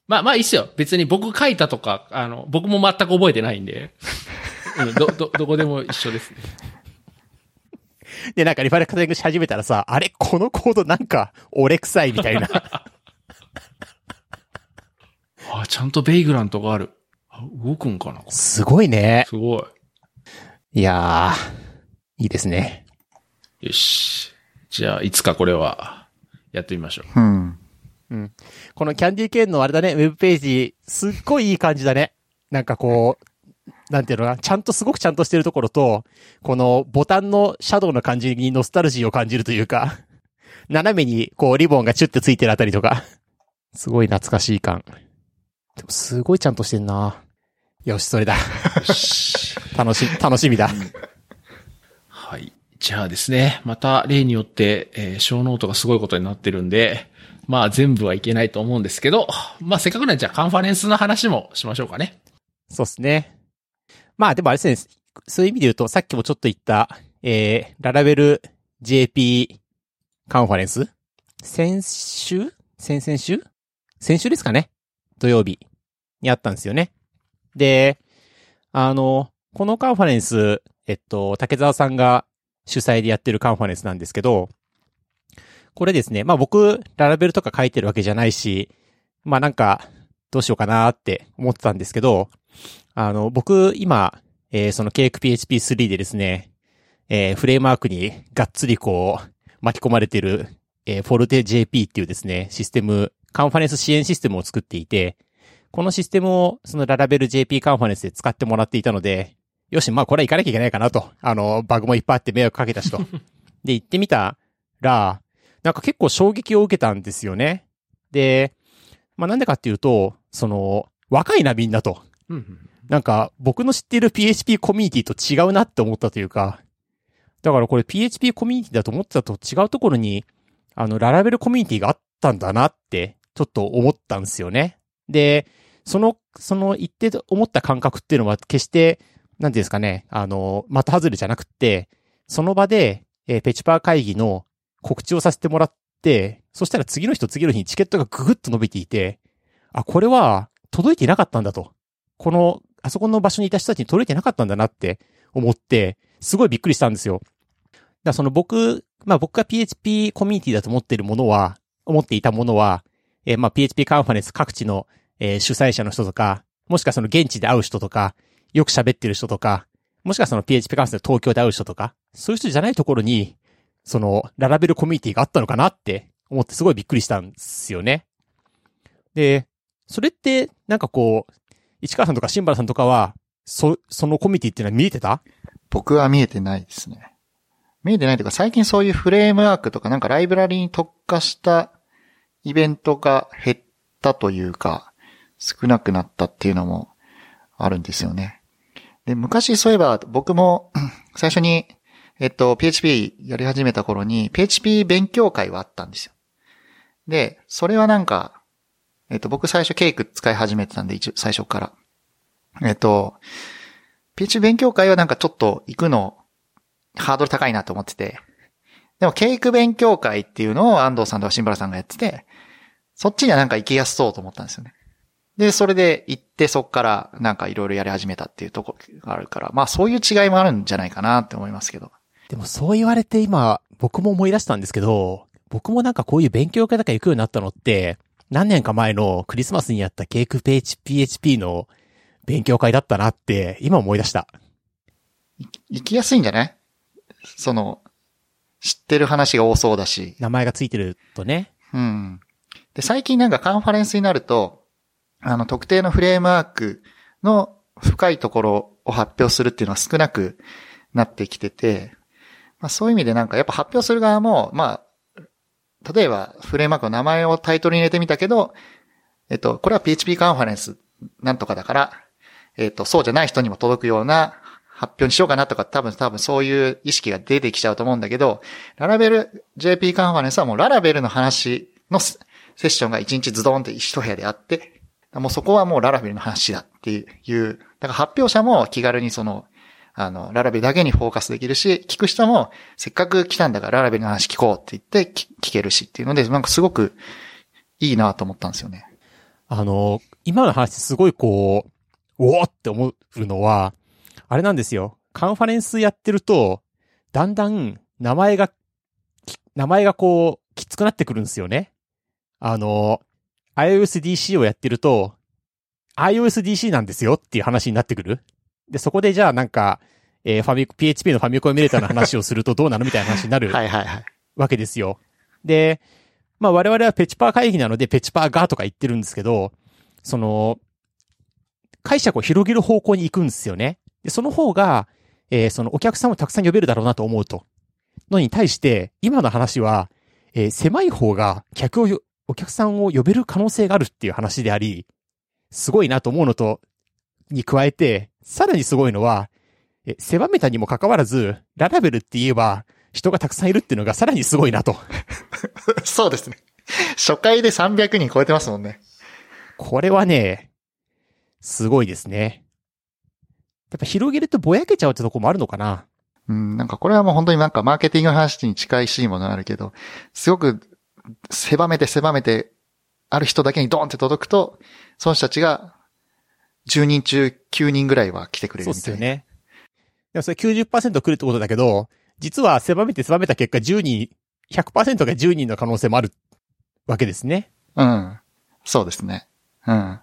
まあまあいいっすよ。別に僕書いたとか、あの、僕も全く覚えてないんで。うん、ど、ど、どこでも一緒ですね。で、なんかリファレクタリングし始めたらさ、あれこのコードなんか、俺臭いみたいな。あ、ちゃんとベイグラントがある。あ動くんかなこれすごいね。すごい。いやー、いいですね。よし。じゃあ、いつかこれは、やってみましょう。うん。このキャンディーケーンのあれだね、ウェブページ、すっごいいい感じだね。なんかこう、なんていうのかな、ちゃんとすごくちゃんとしてるところと、このボタンのシャドウの感じにノスタルジーを感じるというか、斜めにこうリボンがチュッてついてるあたりとか、すごい懐かしい感。でもすごいちゃんとしてんな。よし、それだ。よし。楽し、楽しみだ。はい。じゃあですね、また例によって、えーショーノートがすごいことになってるんで、まあ全部はいけないと思うんですけど、まあせっかくなんでじゃあカンファレンスの話もしましょうかね。そうですね。まあでもあれですね、そういう意味で言うと、さっきもちょっと言った、えー、ララベル JP カンファレンス？先週？先々週？先週ですかね？土曜日にあったんですよね。で、あの、このカンファレンス、えっと、竹澤さんが主催でやってるカンファレンスなんですけど、これですね、まあ僕、ララベルとか書いてるわけじゃないし、まあなんか、どうしようかなって思ってたんですけど、あの、僕、今、えーその KXPHP3 でですね、えーフレームワークにがっつりこう、巻き込まれてる、えー、フォルテ JP っていうですね、システム、カンファレンス支援システムを作っていて、このシステムをそのララベル JP カンファレンスで使ってもらっていたので、よし、まあこれは行かなきゃいけないかなと。あの、バグもいっぱいあって迷惑かけたしと。で、行ってみたら、なんか結構衝撃を受けたんですよね。で、まあなんでかっていうと、その、若いなみんなと。なんか、僕の知っている PHP コミュニティと違うなって思ったというか、だからこれ PHP コミュニティだと思ってたと違うところに、あの、ララベルコミュニティがあったんだなって、ちょっと思ったんですよね。で、その、その言って思った感覚っていうのは決して、なんていうんですかね、あの、的外れじゃなくて、その場で、えーペチパー会議の告知をさせてもらって、そしたら次の日と次の日にチケットがぐぐっと伸びていて、あ、これは届いていなかったんだと。この、あそこの場所にいた人たちに届いてなかったんだなって思って、すごいびっくりしたんですよ。だからその僕、まあ僕が PHP コミュニティだと思っているものは、思っていたものは、えーまあ PHP カンファレンス各地の、えー主催者の人とか、もしくはその現地で会う人とか、よく喋ってる人とか、もしくはその PHP カンファレンスで東京で会う人とか、そういう人じゃないところに、その、ララベルコミュニティがあったのかなって思ってすごいびっくりしたんですよね。で、それって、なんかこう、市川さんとか新原さんとかは、そ、そのコミュニティっていうのは見えてた？僕は見えてないですね。見えてないというか、最近そういうフレームワークとかなんかライブラリに特化したイベントが減ったというか、少なくなったっていうのもあるんですよね。で、昔そういえば僕も 最初に、えっと、PHP やり始めた頃に PHP 勉強会はあったんですよ。で、それはなんか、えっと、僕最初ケイク使い始めてたんで、一応最初から。えっと、PHP 勉強会はなんかちょっと行くのハードル高いなと思ってて。でも、ケイク勉強会っていうのを安藤さんとか新原さんがやってて、そっちにはなんか行きやすそうと思ったんですよね。で、それで行ってそっからなんかいろいろやり始めたっていうところがあるから、まあそういう違いもあるんじゃないかなって思いますけど。でもそう言われて今、僕も思い出したんですけど、僕もなんかこういう勉強会とか行くようになったのって、何年か前のクリスマスにやったケークページ PHP の勉強会だったなって、今思い出した。行きやすいんじゃない？その、知ってる話が多そうだし。名前がついてるとね。うん。で、最近なんかカンファレンスになると、あの、特定のフレームワークの深いところを発表するっていうのは少なくなってきてて、まあそういう意味でなんかやっぱ発表する側も、まあ、例えばフレームワークの名前をタイトルに入れてみたけど、えっと、これは PHP カンファレンスなんとかだから、えっと、そうじゃない人にも届くような発表にしようかなとか、多分多分そういう意識が出てきちゃうと思うんだけど、ララベル JP カンファレンスはもうララベルの話のセッションが一日ズドンって一部屋であって、もうそこはもうララベルの話だっていう、だから発表者も気軽にその、あの、ララベルだけにフォーカスできるし、聞く人もせっかく来たんだからララベルの話聞こうって言って聞けるしっていうので、なんかすごくいいなと思ったんですよね。あの、今の話すごいこう、おおって思うのは、あれなんですよ。カンファレンスやってると、だんだん名前が、名前がこう、きつくなってくるんですよね。あの、iOSDC をやってると、iOSDC なんですよっていう話になってくる？で、そこでじゃあなんか、えーファミ、PHP のファミコンエミュレーターの話をするとどうなのみたいな話になるはいはいはい。わけですよ。で、まあ我々はペチパー会議なのでペチパーがとか言ってるんですけど、その、解釈を広げる方向に行くんですよね。で、その方が、えーそのお客さんをたくさん呼べるだろうなと思うと。のに対して、今の話は、えー狭い方が客をよ、お客さんを呼べる可能性があるっていう話であり、すごいなと思うのと、に加えて、さらにすごいのは、え狭めたにもかかわらず、ララベルって言えば、人がたくさんいるっていうのがさらにすごいなと。そうですね。初回で300人超えてますもんね。これはね、すごいですね。やっぱ広げるとぼやけちゃうってとこもあるのかな。うん、なんかこれはもう本当になんかマーケティングの話に近いしいものがあるけど、すごく狭めて狭めて、ある人だけにドンって届くと、その人たちが10人中9人ぐらいは来てくれそうるみたいな。ですよね。でもそれ90%来るってことだけど、実は狭めて狭めた結果10人、100%が10人の可能性もあるわけですね。うん。そうですね。うん。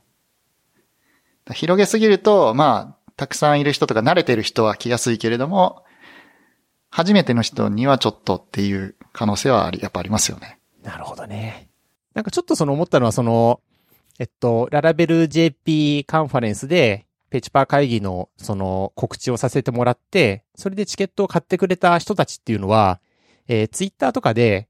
広げすぎると、まあ、たくさんいる人とか慣れてる人は来やすいけれども、初めての人にはちょっとっていう可能性はあり、やっぱありますよね。なるほどね。なんかちょっとその思ったのはその、えっと、ララベル JP カンファレンスで、ペチパー会議のその告知をさせてもらって、それでチケットを買ってくれた人たちっていうのは、えー、ツイッターとかで、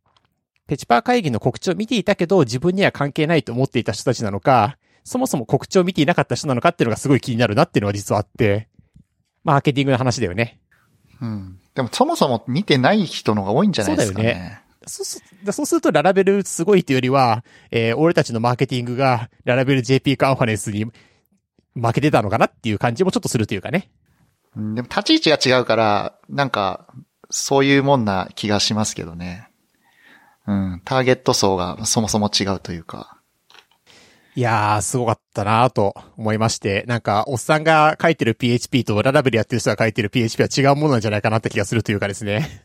ペチパー会議の告知を見ていたけど、自分には関係ないと思っていた人たちなのか、そもそも告知を見ていなかった人なのかっていうのがすごい気になるなっていうのは実はあって、マーケティングの話だよね。うん。でもそもそも見てない人の方が多いんじゃないですかね。そうだよそうすだそうするとララベルすごいっていうよりは、えー俺たちのマーケティングがララベル JP カンファレンスに負けてたのかなっていう感じもちょっとするというかね。うんでも立ち位置が違うから、なんか、そういうもんな気がしますけどね。うん。ターゲット層がそもそも違うというか。いやー、すごかったなと思いまして、なんか、おっさんが書いてる PHP とララベルやってる人が書いてる PHP は違うものなんじゃないかなって気がするというかですね。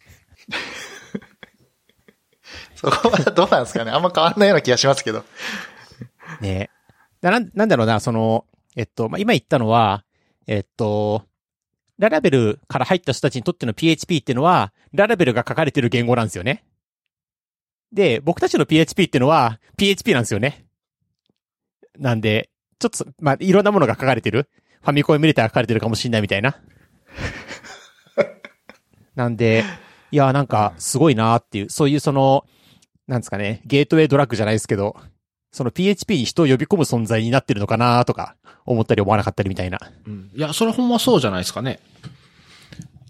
そこはどうなんですかねあんま変わんないような気がしますけど。ねだな、なんだろうな、その、えっと、まあ、今言ったのは、えっと、ララベルから入った人たちにとっての PHP っていうのは、ララベルが書かれてる言語なんですよね。で、僕たちの PHP っていうのは、PHP なんですよね。なんで、ちょっと、まあ、いろんなものが書かれてる。ファミコンミュレーター書かれてるかもしんないみたいな。なんで、いや、なんか、すごいなーっていう、そういうその、なんですかね、ゲートウェイドラッグじゃないですけど、その PHP に人を呼び込む存在になってるのかなとか、思ったり思わなかったりみたいな。うん。いや、それほんまそうじゃないですかね。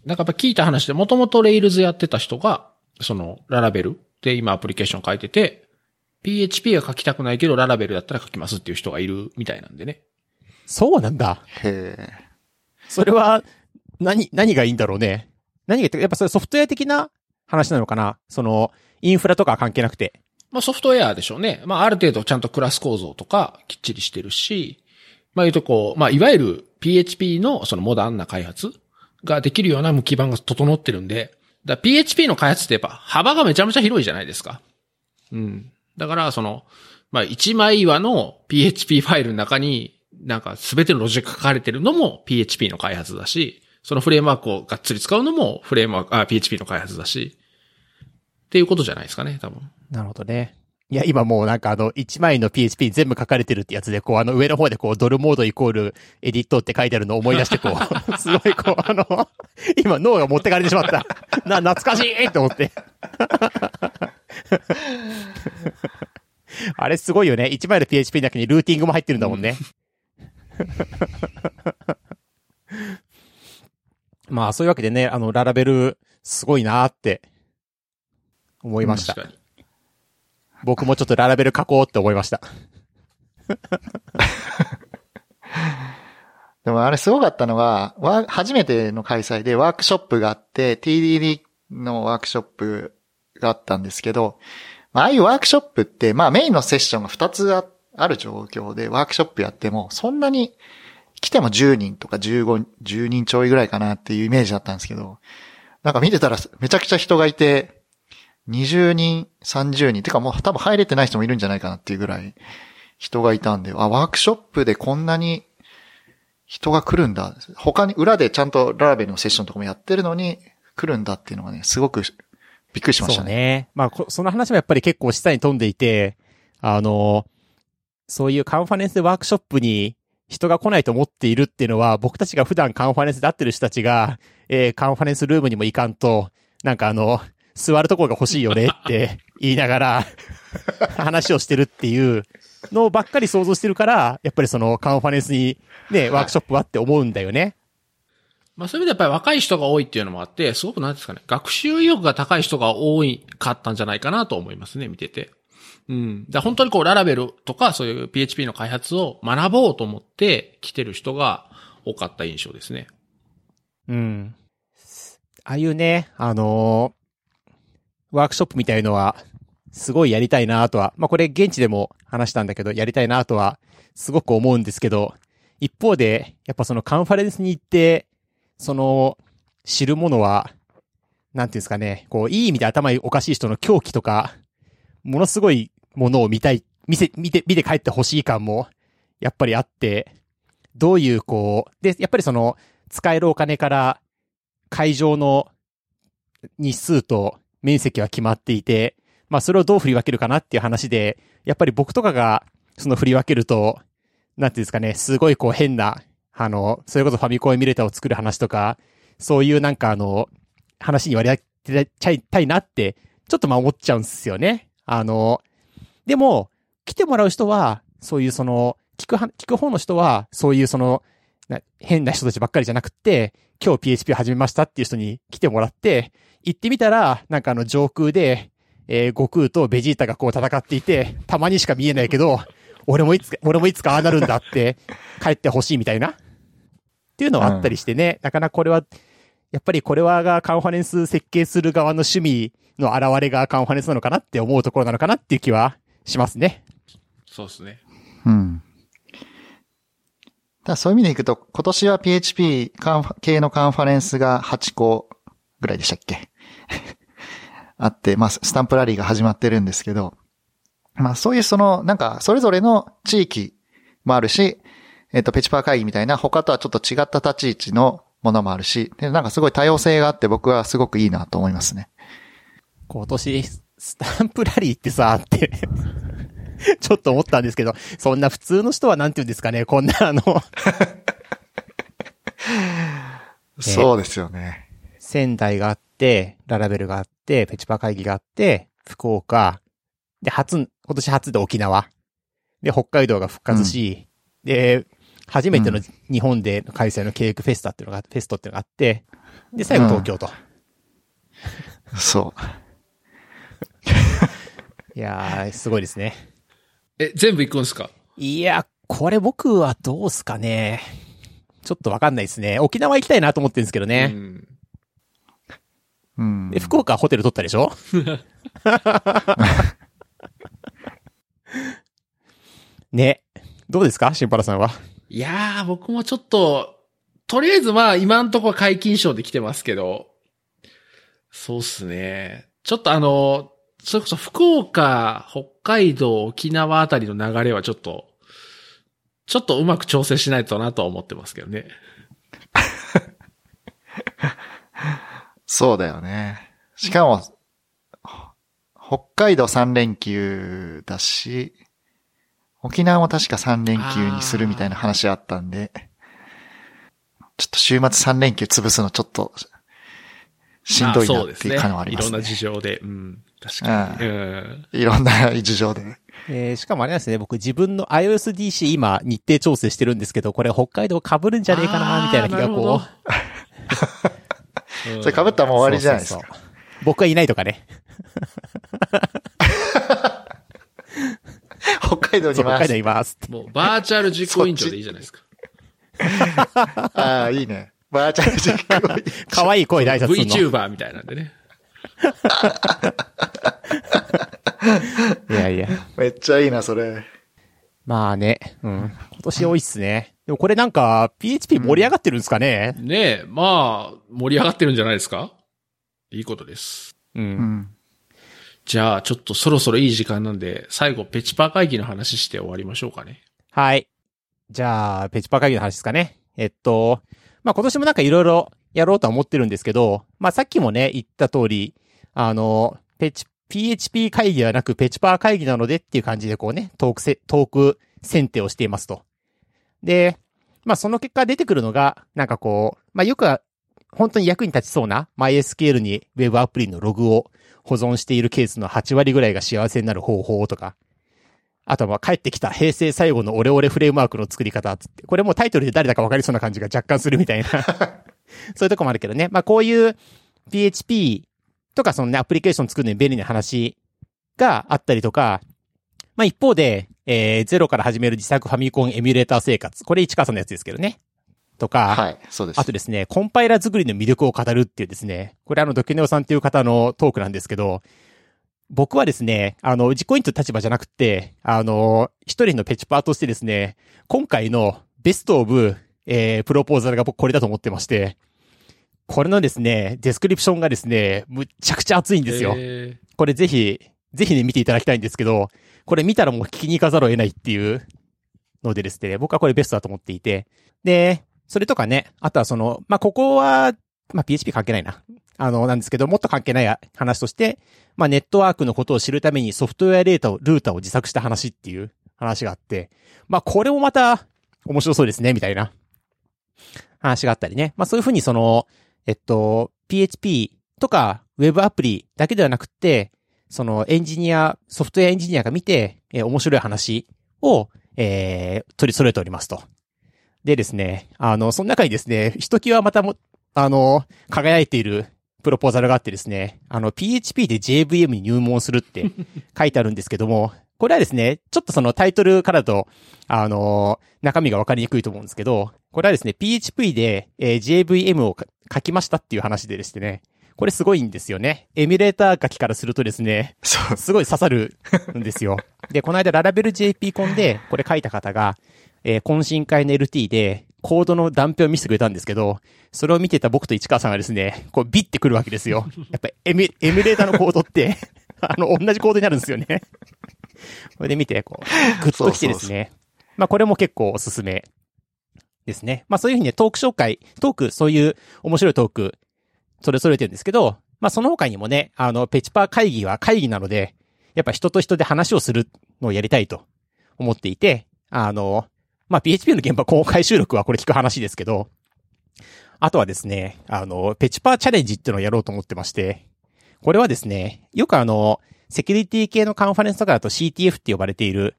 なんかやっぱ聞いた話で、もともと Rails やってた人が、その、ララベルで今アプリケーション書いてて、PHP は書きたくないけど、ララベルだったら書きますっていう人がいるみたいなんでね。そうなんだ。へえ。それは、何、何がいいんだろうね。何が言って、やっぱそれソフトウェア的な話なのかなその、インフラとかは関係なくて。まあソフトウェアでしょうね。まあある程度ちゃんとクラス構造とかきっちりしてるし、まあ言うとこう、まあいわゆる PHP のそのモダンな開発ができるような基盤が整ってるんで、だ PHP の開発ってやっぱ幅がめちゃめちゃ広いじゃないですか。うん。だからその、まあ一枚岩の PHP ファイルの中になんか全てのロジック書かれてるのも PHP の開発だし、そのフレームワークをがっつり使うのもフレームワーク、あ、PHP の開発だし、っていうことじゃないですかね、多分。なるほどね。いや、今もうなんかあの、1枚の PHP 全部書かれてるってやつで、こう、あの上の方でこう、ドルモードイコールエディットって書いてあるのを思い出して、こう、すごいこう、あの、今脳が持ってかれてしまった。な、懐かしいと思って。あれすごいよね。1枚の PHP の中にルーティングも入ってるんだもんね。まあ、そういうわけでね、あの、ララベル、すごいなーって、思いました。僕もちょっとララベル書こうって思いました。でもあれすごかったのが、わ初めての開催でワークショップがあって、TDD のワークショップがあったんですけど、まあああいうワークショップって、まあメインのセッションが2つあある状況でワークショップやっても、そんなに来ても10人とか15、10人ちょいぐらいかなっていうイメージだったんですけど、なんか見てたらめちゃくちゃ人がいて、20人、30人、てかもう多分入れてない人もいるんじゃないかなっていうぐらい人がいたんで、あ、ワークショップでこんなに人が来るんだ。他に、裏でちゃんとララベルのセッションとかもやってるのに来るんだっていうのがね、すごくびっくりしましたねそうね。まあ、その話もやっぱり結構下に飛んでいて、あの、そういうカンファレンスでワークショップに人が来ないと思っているっていうのは、僕たちが普段カンファレンスで会ってる人たちが、えーカンファレンスルームにも行かんと、なんかあの、座るところが欲しいよねって言いながら、話をしてるっていうのばっかり想像してるから、やっぱりそのカンファレンスにね、ワークショップはって思うんだよね。まあそういう意味でやっぱり若い人が多いっていうのもあって、すごくなんですかね、学習意欲が高い人が多いかったんじゃないかなと思いますね、見てて。うん。だ本当にこう、ララベルとかそういう PHP の開発を学ぼうと思って来てる人が多かった印象ですね。うん。ああいうね、あのーワークショップみたいのは、すごいやりたいなとは、まあ、これ現地でも話したんだけど、やりたいなとは、すごく思うんですけど、一方で、やっぱそのカンファレンスに行って、その、知るものは、なんていうんですかね、こう、いい意味で頭おかしい人の狂気とか、ものすごいものを見たい、見せ、見て、見て帰ってほしい感も、やっぱりあって、どういうこう、で、やっぱりその、使えるお金から、会場の日数と面積は決まっていて、まあそれをどう振り分けるかなっていう話で、やっぱり僕とかがその振り分けると、なんていうんですかね、すごいこう変な、あの、それこそファミコンエミュレーターを作る話とか、そういうなんかあの、話に割り当てちゃいたいなって、ちょっとまあ思っちゃうんですよね。あの、でも、来てもらう人は、そういうその、聞くは、聞く方の人は、そういうその、変な人たちばっかりじゃなくって、今日 PHP 始めましたっていう人に来てもらって、行ってみたら、なんかあの上空で、えー、悟空とベジータがこう戦っていて、たまにしか見えないけど、俺もいつか、俺もいつかああなるんだって、帰ってほしいみたいな。っていうのはあったりしてね、なかなかこれは、やっぱりこれはがカンファレンス設計する側の趣味の現れがカンファレンスなのかなって思うところなのかなっていう気はしますね。そうですね。うん。だそういう意味でいくと、今年は PHP 系のカンファレンスが8個ぐらいでしたっけ？あって、まあ、スタンプラリーが始まってるんですけど、まあ、そういうその、なんか、それぞれの地域もあるし、えっ、と、ペチパー会議みたいな他とはちょっと違った立ち位置のものもあるし、で、なんかすごい多様性があって僕はすごくいいなと思いますね。今年、スタンプラリーってさ、って ちょっと思ったんですけど、そんな普通の人はなんて言うんですかね、こんなあの そうですよね。仙台があって、ララベルがあって、ペチパ会議があって、福岡、で、初、今年初で沖縄、で、北海道が復活し、で、初めての日本で開催のケークフェスタっていうのが、フェストっていうのがあって、で、最後東京と。そう。いやー、すごいですね。え、全部行くんですか？いや、これ僕はどうすかね。ちょっとわかんないですね。沖縄行きたいなと思ってるんですけどうね。ん。うん。で、福岡はホテル取ったでしょ？ね。どうですか？シンパラさんは？いやー、僕もちょっと、とりあえずまあ今んところ解禁賞で来てますけど、そうっすね。ちょっとあの、それこそ福岡、北海道、沖縄あたりの流れはちょっと、ちょっとうまく調整しないとなとは思ってますけどね。そうだよね。しかも、北海道3連休だし、沖縄も確か3連休にするみたいな話あったんで、ちょっと週末3連休潰すのちょっと、しんどいなっていう感はありますね。いろんな事情で。うん。確かに。うん。いろんな事情で。えー、しかもあれなんですね、僕自分の iOSDC 今日程調整してるんですけど、これ北海道被るんじゃねえかな、みたいな気がこう。う。それ被ったらもう終わりじゃないですか。そうそうそう僕がいないとかね。北海道にそう、北海道います。いますって。もうバーチャル実行委員長でいいじゃないですか。ああ、いいね。バーチャル実行委員 可愛い声で挨拶するの。VTuber みたいなんでね。いやいや。めっちゃいいな、それ。まあね、うん。今年多いっすね。でもこれなんか、PHP 盛り上がってるんですかね？ねえ、まあ、盛り上がってるんじゃないですか？いいことです。う。うんん。じゃあ、ちょっとそろそろいい時間なんで、最後、ペチパー会議の話して終わりましょうかね。はい。じゃあ、ペチパ会議の話ですかね。えっと、まあ今年もなんかいろいろやろうとは思ってるんですけど、まあさっきもね、言った通り、あの、ペチ、PHP 会議ではなくペチパー会議なのでっていう感じでこうね、トークせ、トーク選定をしていますと。で、まあその結果出てくるのが、なんかこう、まあよくは、本当に役に立ちそうな MySQL に Web アプリのログを保存しているケースの8割ぐらいが幸せになる方法とか、あとはま帰ってきた平成最後のオレオレフレームワークの作り方って、これもタイトルで誰だか分かりそうな感じが若干するみたいな。そういうとこもあるけどね。まあこういう PHP とかそのね、アプリケーション作るのに便利な話があったりとか、まあ一方で、えー、ゼロから始める自作ファミコンエミュレーター生活。これ市川さんのやつですけどね。とか、はい、そうです。あとですね、コンパイラ作りの魅力を語るっていうですね、これあの、 DQNEO さんっていう方のトークなんですけど、僕はですね、あの、実行委員という立場じゃなくて、あの、一人のペチパーとしてですね、今回の best of、えー、プロポーザルが僕これだと思ってまして、これのですね、 description がですね、むっちゃくちゃ熱いんですよ。えこれぜひ、ぜひね、見ていただきたいんですけど、これ見たらもう聞きに行かざるを得ないっていうのでですね、僕はこれベストだと思っていて。で、それとかね、あとはその、まあ、ここは、まあ、PHP 関係ないな。あの、なんですけど、もっと関係ない話として、まあ、ネットワークのことを知るためにソフトウェアデータを、ルーターを自作した話っていう話があって、まあ、これもまた面白そうですね、みたいな話があったりね。まあ、そういうふうにその、えっと、PHP とか Web アプリだけではなくて、そのエンジニア、ソフトウェアエンジニアが見て、えー面白い話を、えー取り揃えておりますと。でですね、あの、その中にですね、ひときわまたも、あの、輝いているプロポーザルがあってですね、あの、PHP で JVM に入門するって書いてあるんですけども、これはですね、ちょっとそのタイトルからだと、あの、中身がわかりにくいと思うんですけど、これはですね、PHP で、えー JVM をか書きましたっていう話でですね、これすごいんですよね。エミュレーター書きからするとですね。すごい刺さるんですよ。で、この間ララベル JP コンで、これ書いた方が、えー懇親会の LT で、コードの断片を見せてくれたんですけど、それを見てた僕と市川さんがですね、こうビッてくるわけですよ。やっぱエミエミュレーターのコードって、あの、同じコードになるんですよね。これで見て、こう、グッときてですね。まあこれも結構おすすめですね。まあそういうふうにね、トーク紹介、トーク、そういう面白いトーク、それぞれてるんですけど、まあその他にもね、あの、ペチパー会議は会議なので、やっぱ人と人で話をするのをやりたいと思っていて、あの、まあ PHP の現場公開収録はこれ聞く話ですけど、あとはですね、あの、ペチパーチャレンジっていうのをやろうと思ってまして、これはですね、よくあの、セキュリティ系のカンファレンスとかだと CTF って呼ばれている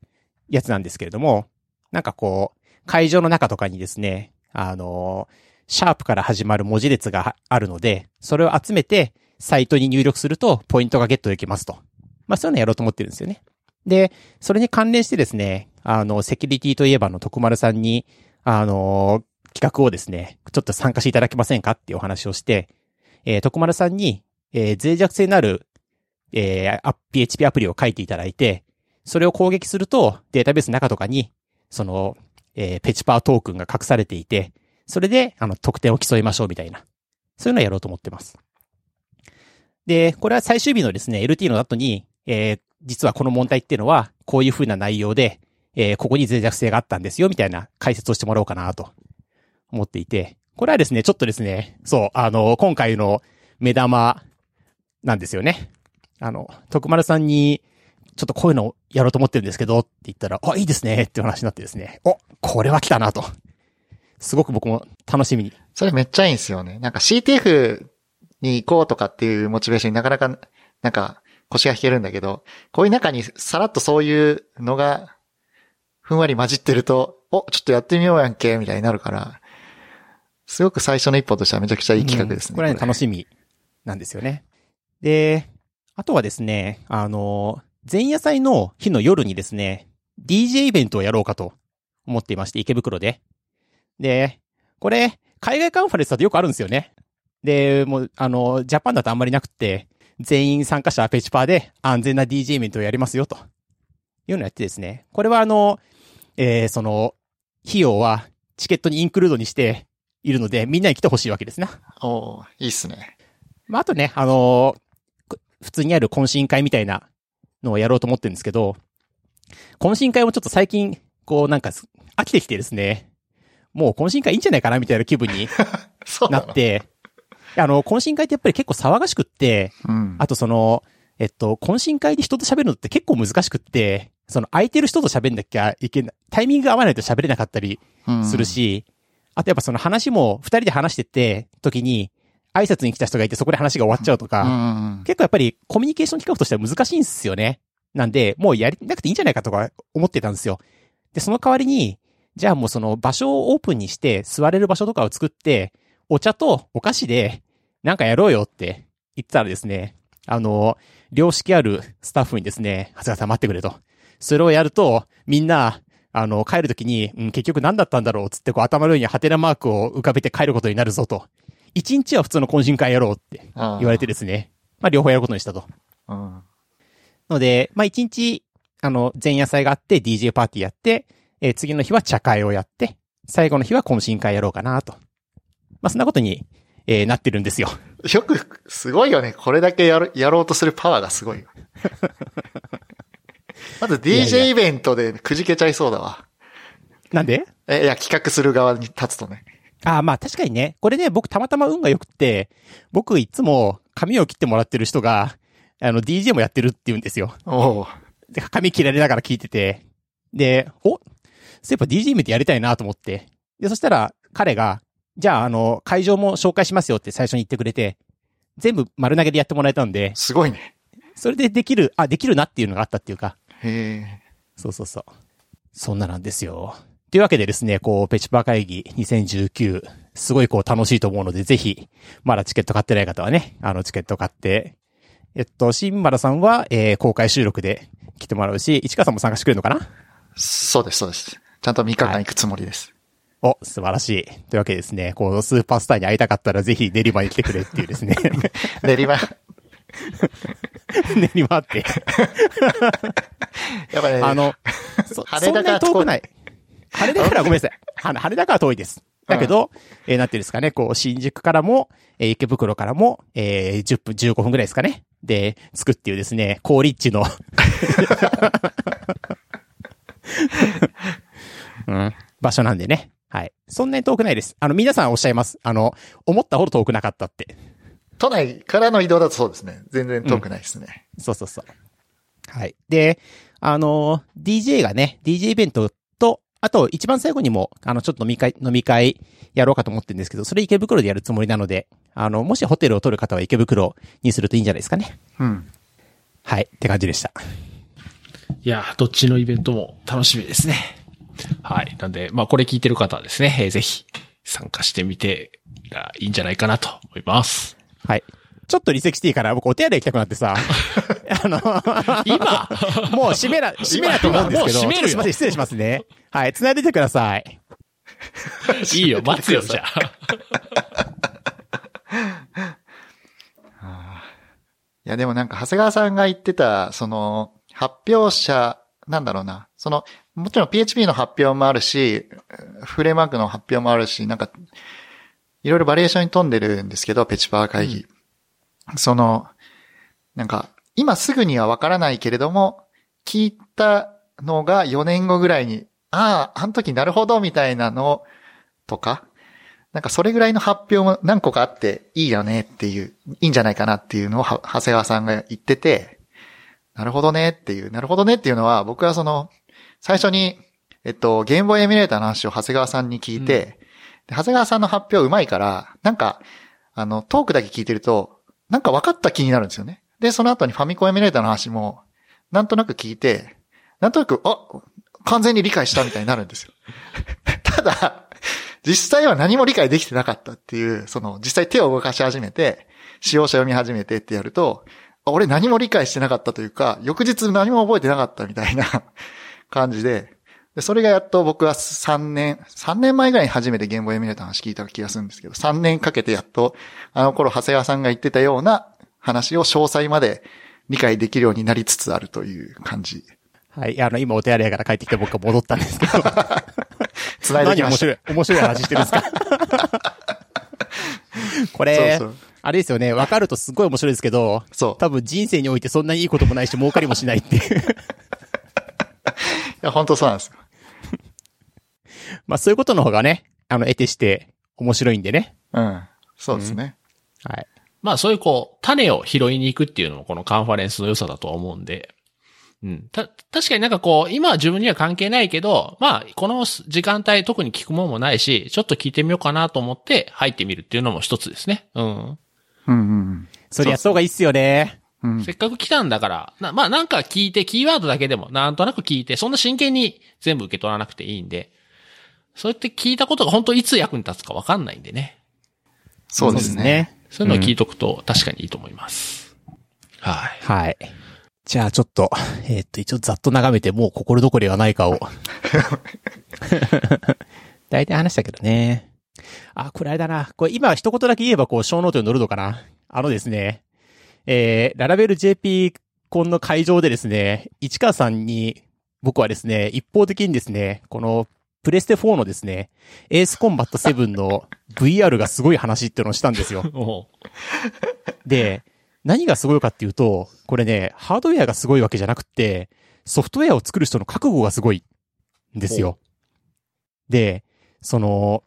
やつなんですけれども、なんかこう、会場の中とかにですね、あの、シャープから始まる文字列があるので、それを集めて、サイトに入力すると、ポイントがゲットできますと。まあ、そういうのやろうと思ってるんですよね。で、それに関連してですね、あの、セキュリティといえばの徳丸さんに、あの、企画をですね、ちょっと参加していただけませんかっていうお話をして、えー、徳丸さんに、えー、脆弱性のある、えー、PHP アプリを書いていただいて、それを攻撃すると、データベースの中とかに、その、えー、ペチパートークンが隠されていて、それで、あの、得点を競いましょうみたいな。そういうのをやろうと思ってます。で、これは最終日のですね、LT の後に、えー、実はこの問題っていうのは、こういう風な内容で、えー、ここに脆弱性があったんですよ、みたいな解説をしてもらおうかなと思っていて、これはですね、ちょっとですね、そう、あの、今回の目玉なんですよね。あの、徳丸さんに、ちょっとこういうのをやろうと思ってるんですけど、って言ったら、あ、いいですね、って話になってですね、お、これは来たなと。すごく僕も楽しみに。それめっちゃいいんですよね。なんか CTF に行こうとかっていうモチベーションになかなか、なんか腰が引けるんだけど、こういう中にさらっとそういうのが、ふんわり混じってると、お、ちょっとやってみようやんけ、みたいになるから、すごく最初の一歩としてはめちゃくちゃいい企画ですね。うんこれはね、楽しみなんですよね。で、あとはですね、あの、前夜祭の日の夜にですね、DJ イベントをやろうかと思っていまして、池袋で。で、これ、海外カンファレンスだとよくあるんですよね。で、もう、あの、ジャパンだとあんまりなくって、全員参加者はペチパーで安全な DJ イベントをやりますよ、というのをやってですね。これはあの、えー、その、費用はチケットにインクルードにしているので、みんなに来てほしいわけですな。おーいいっすね。まあ、あとね、あのー普通にある懇親会みたいなのをやろうと思ってるんですけど、懇親会もちょっと最近、こうなんかす飽きてきてですね、もう懇親会いいんじゃないかなみたいな気分に なって、あの、懇親会ってやっぱり結構騒がしくって、うん。あとその、えっと、懇親会で人と喋るのって結構難しくって、その空いてる人と喋んなきゃいけない、タイミングが合わないと喋れなかったりうんする。し、あとやっぱその話も二人で話してって時に、挨拶に来た人がいてそこで話が終わっちゃうとか。結構やっぱりコミュニケーション企画としては難しいんですよね。なんで、もうやりなくていいんじゃないかとか思ってたんですよ。で、その代わりに、じゃあもうその場所をオープンにして座れる場所とかを作って、お茶とお菓子でなんかやろうよって言ったらですね、あの、良識あるスタッフにですね、長谷川さん待ってくれと。それをやると、みんな、あの、帰るときに、うん、結局何だったんだろうっつってこう頭の上にハテナマークを浮かべて帰ることになるぞと。一日は普通の懇親会やろうって言われてですね。まあ両方やることにしたと。うん。ので、まあ一日、あの、前夜祭があって DJ パーティーやって、えー次の日は茶会をやって、最後の日は懇親会やろうかなと。まあそんなことに、えーなってるんですよ。よく、すごいよね。これだけやる、やろうとするパワーがすごいよ。まずいやい DJ やイベントでくじけちゃいそうだわ。なんで？え、いや、企画する側に立つとね。ああ、まあ確かにね、これね、僕たまたま運が良くって、僕いつも髪を切ってもらってる人が、あの、DJ もやってるって言うんですよ。おうで、髪切られながら聞いてて、で、お？そういえば DJ イベントやりたいなと思って。で、そしたら彼が、じゃあ、あの、会場も紹介しますよって最初に言ってくれて、全部丸投げでやってもらえたんで、すごいね。それでできる、あ、できるなっていうのがあったっていうか、へえ。そうそうそう。そんななんですよ。というわけでですね、こう、ペチパー会議2019、すごいこう楽しいと思うので、ぜひ、まだチケット買ってない方はね、あの、チケット買って、えっと、新原さんは、えー、公開収録で来てもらうし、市川さんも参加してくれるのかな？そうです、そうです。ちゃんと3日間行くつもりです。お、素晴らしい。というわけでですね、こう、スーパースターに会いたかったら、ぜひ練馬に来てくれっていうですね、練馬、練馬って、やっぱね、あの、そそんなに遠くない。羽田からごめんなさい。は羽田から遠いです。だけど、えーなんていうんですかね、こう、新宿からも、えー池袋からも、えー10分、15分ぐらいですかね。で、着くっていうですね、高立地の、うん、場所なんでね。はい。そんなに遠くないです。あの、皆さんおっしゃいます。あの、思ったほど遠くなかったって。都内からの移動だとそうですね。全然遠くないですね。そうそうそう。はい。で、あの、DJ がね、DJ イベントと、あと、一番最後にも、あの、ちょっと飲み会、飲み会やろうかと思ってるんですけど、それ池袋でやるつもりなので、あの、もしホテルを取る方は池袋にするといいんじゃないですかね。うん。はい。って感じでした。いや、どっちのイベントも楽しみですね。はい。なんで、まあこれ聞いてる方はですね、えーぜひ参加してみてがいいんじゃないかなと思います。はい。ちょっと離席していいから、僕お手洗い行きたくなってさ、あの、今？もう閉めな、閉めなと思うんですけど、今もう閉めるすいません、失礼しますね。はい、繋いでてください。いいよ、待つよ、じゃあ。いや、でもなんか、長谷川さんが言ってた、その、発表者、なんだろうな。その、もちろん PHP の発表もあるし、フレームワークの発表もあるし、なんか、いろいろバリエーションに富んでるんですけど、ペチパー会議。その、なんか、今すぐにはわからないけれども、聞いたのが4年後ぐらいに、ああ、あの時なるほど、みたいなのとか、なんかそれぐらいの発表も何個かあっていいよねっていう、いいんじゃないかなっていうのをは長谷川さんが言ってて、なるほどねっていう、なるほどねっていうのは僕はその、最初に、えっと、ゲームボーイエミュレーターの話を長谷川さんに聞いて、で長谷川さんの発表うまいから、なんか、あの、トークだけ聞いてると、なんか分かった気になるんですよね。で、その後にファミコンエミュレーターの話も、なんとなく聞いて、なんとなく、あ、完全に理解したみたいになるんですよ。ただ、実際は何も理解できてなかったっていう、その、実際手を動かし始めて、使用者読み始めてってやると、俺何も理解してなかったというか、翌日何も覚えてなかったみたいな 感じで、でそれがやっと僕は3年、3年前ぐらいに初めてゲームボーイエミュレータの話聞いた気がするんですけど、3年かけてやっと、あの頃長谷川さんが言ってたような話を詳細まで理解できるようになりつつあるという感じ。はい。あの、今お手洗いから帰ってきて僕は戻ったんですけど。繋いできました。何面白い、面白い話してるんですか これ、そうそうあれですよね、わかるとすごい面白いですけど、そう。多分人生においてそんなにいいこともないし、儲かりもしないっていう。いや、本当そうなんですよ。まあそういうことの方がね、あの、得てして面白いんでね。うん。そうですね。はい。まあそういうこう、種を拾いに行くっていうのもこのカンファレンスの良さだとは思うんで。うん。た、確かになんかこう、今は自分には関係ないけど、まあ、この時間帯特に聞くものもないし、ちょっと聞いてみようかなと思って入ってみるっていうのも一つですね。うん。うんうんそれやった方がいいっすよね。うん。うんせっかく来たんだから、なまあなんか聞いて、キーワードだけでもなんとなく聞いて、そんな真剣に全部受け取らなくていいんで、そうやって聞いたことが本当いつ役に立つかわかんないんでね。そうですね。。そういうのを聞いとくと確かにいいと思います。はい。はい。じゃあちょっと、えーっと、一応ざっと眺めて、もう心残りはないかを。大体話したけどね。あ、これあれだな。これ今一言だけ言えば、こう、ショーノートに載るのかな。あのですね、えー、ララベル JP コンの会場でですね、市川さんに、僕はですね、一方的にですね、この、プレステ4のですね、エースコンバット7の VR がすごい話っていうのをしたんですよ。で、何がすごいかっていうと、これね、ハードウェアがすごいわけじゃなくて、ソフトウェアを作る人の覚悟がすごいんですよ。で、その、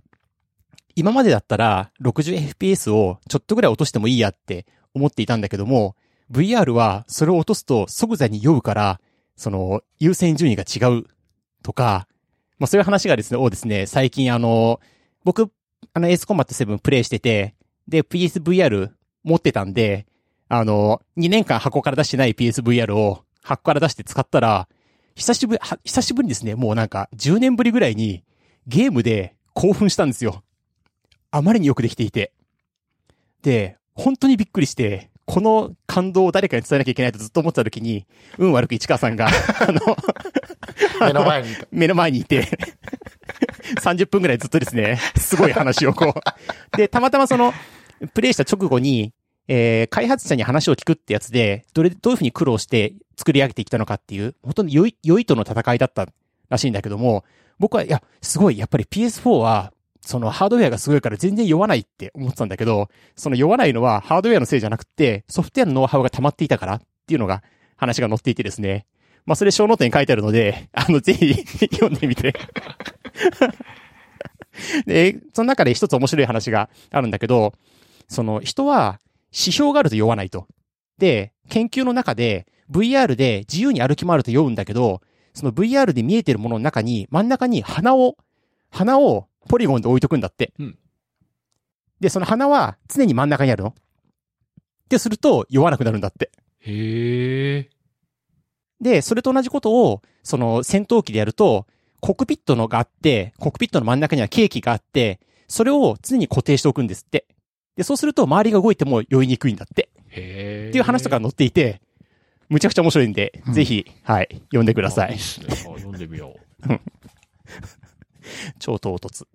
今までだったら 60fps をちょっとぐらい落としてもいいやって思っていたんだけども、VR はそれを落とすと即座に酔うから、その、優先順位が違うとか、まあそういう話がですね、をですね、最近あの、僕、あの、エースコンバット7プレイしてて、で、PSVR 持ってたんで、あの、2年間箱から出してない PSVR を箱から出して使ったら、久しぶり、は久しぶりにですね、もうなんか10年ぶりぐらいにゲームで興奮したんですよ。あまりによくできていて。で、本当にびっくりして、この感動を誰かに伝えなきゃいけないとずっと思ってた時に、運悪く市川さんが、あの、目の前にいた。目の前にいて、30分ぐらいずっとですね、すごい話をこう。で、たまたまその、プレイした直後に、えー、開発者に話を聞くってやつで、どれ、どういうふうに苦労して作り上げてきたのかっていう、本当に良い、良いとの戦いだったらしいんだけども、僕は、いや、すごい、やっぱり PS4 は、そのハードウェアがすごいから全然酔わないって思ってたんだけど、その酔わないのはハードウェアのせいじゃなくて、ソフトウェアのノウハウが溜まっていたからっていうのが話が載っていてですね。まあそれショーノートに書いてあるので、あの、ぜひ読んでみて。で、その中で一つ面白い話があるんだけど、その人は指標があると酔わないと。で、研究の中で VR で自由に歩き回ると酔うんだけど、その VR で見えてるものの中に真ん中に鼻を、鼻をポリゴンで置いとくんだって。うんで、その鼻は常に真ん中にあるの。ってすると酔わなくなるんだって。へえ。で、それと同じことを、その戦闘機でやると、コックピットのがあって、コックピットの真ん中にはケーキがあって、それを常に固定しておくんですって。で、そうすると周りが動いても酔いにくいんだって。へえ。っていう話とか載っていて、むちゃくちゃ面白いんで、うんぜひ、はい、読んでくださいあいいね。あ読んでみよう。超唐突。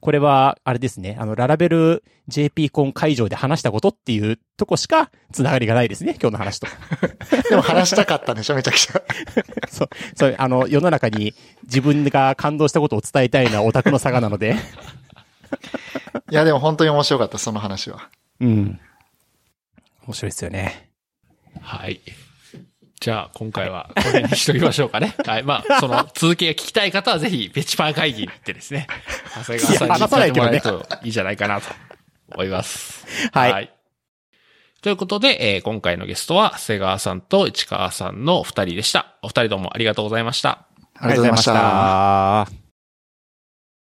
これは、あれですね、あの、ララベル JP コン会場で話したことっていうとこしか、つながりがないですね、今日の話と。でも話したかったんでしょめちゃくちゃ。そう、そう、あの、世の中に自分が感動したことを伝えたいのはオタクの差がなので、いや、でも本当に面白かった、その話は。うん。面白いですよね。はい。じゃあ、今回はこれにしときましょうかね。はい。まあ、その続きが聞きたい方はぜひ、ペチパー会議に行ってですね、長谷川さんに話さないといいんじゃないかなと思います。はい。ということで、えー今回のゲストは、長谷川さんと市川さんのお二人でした。お二人どうも。ありがとうございました。ありがとうございました。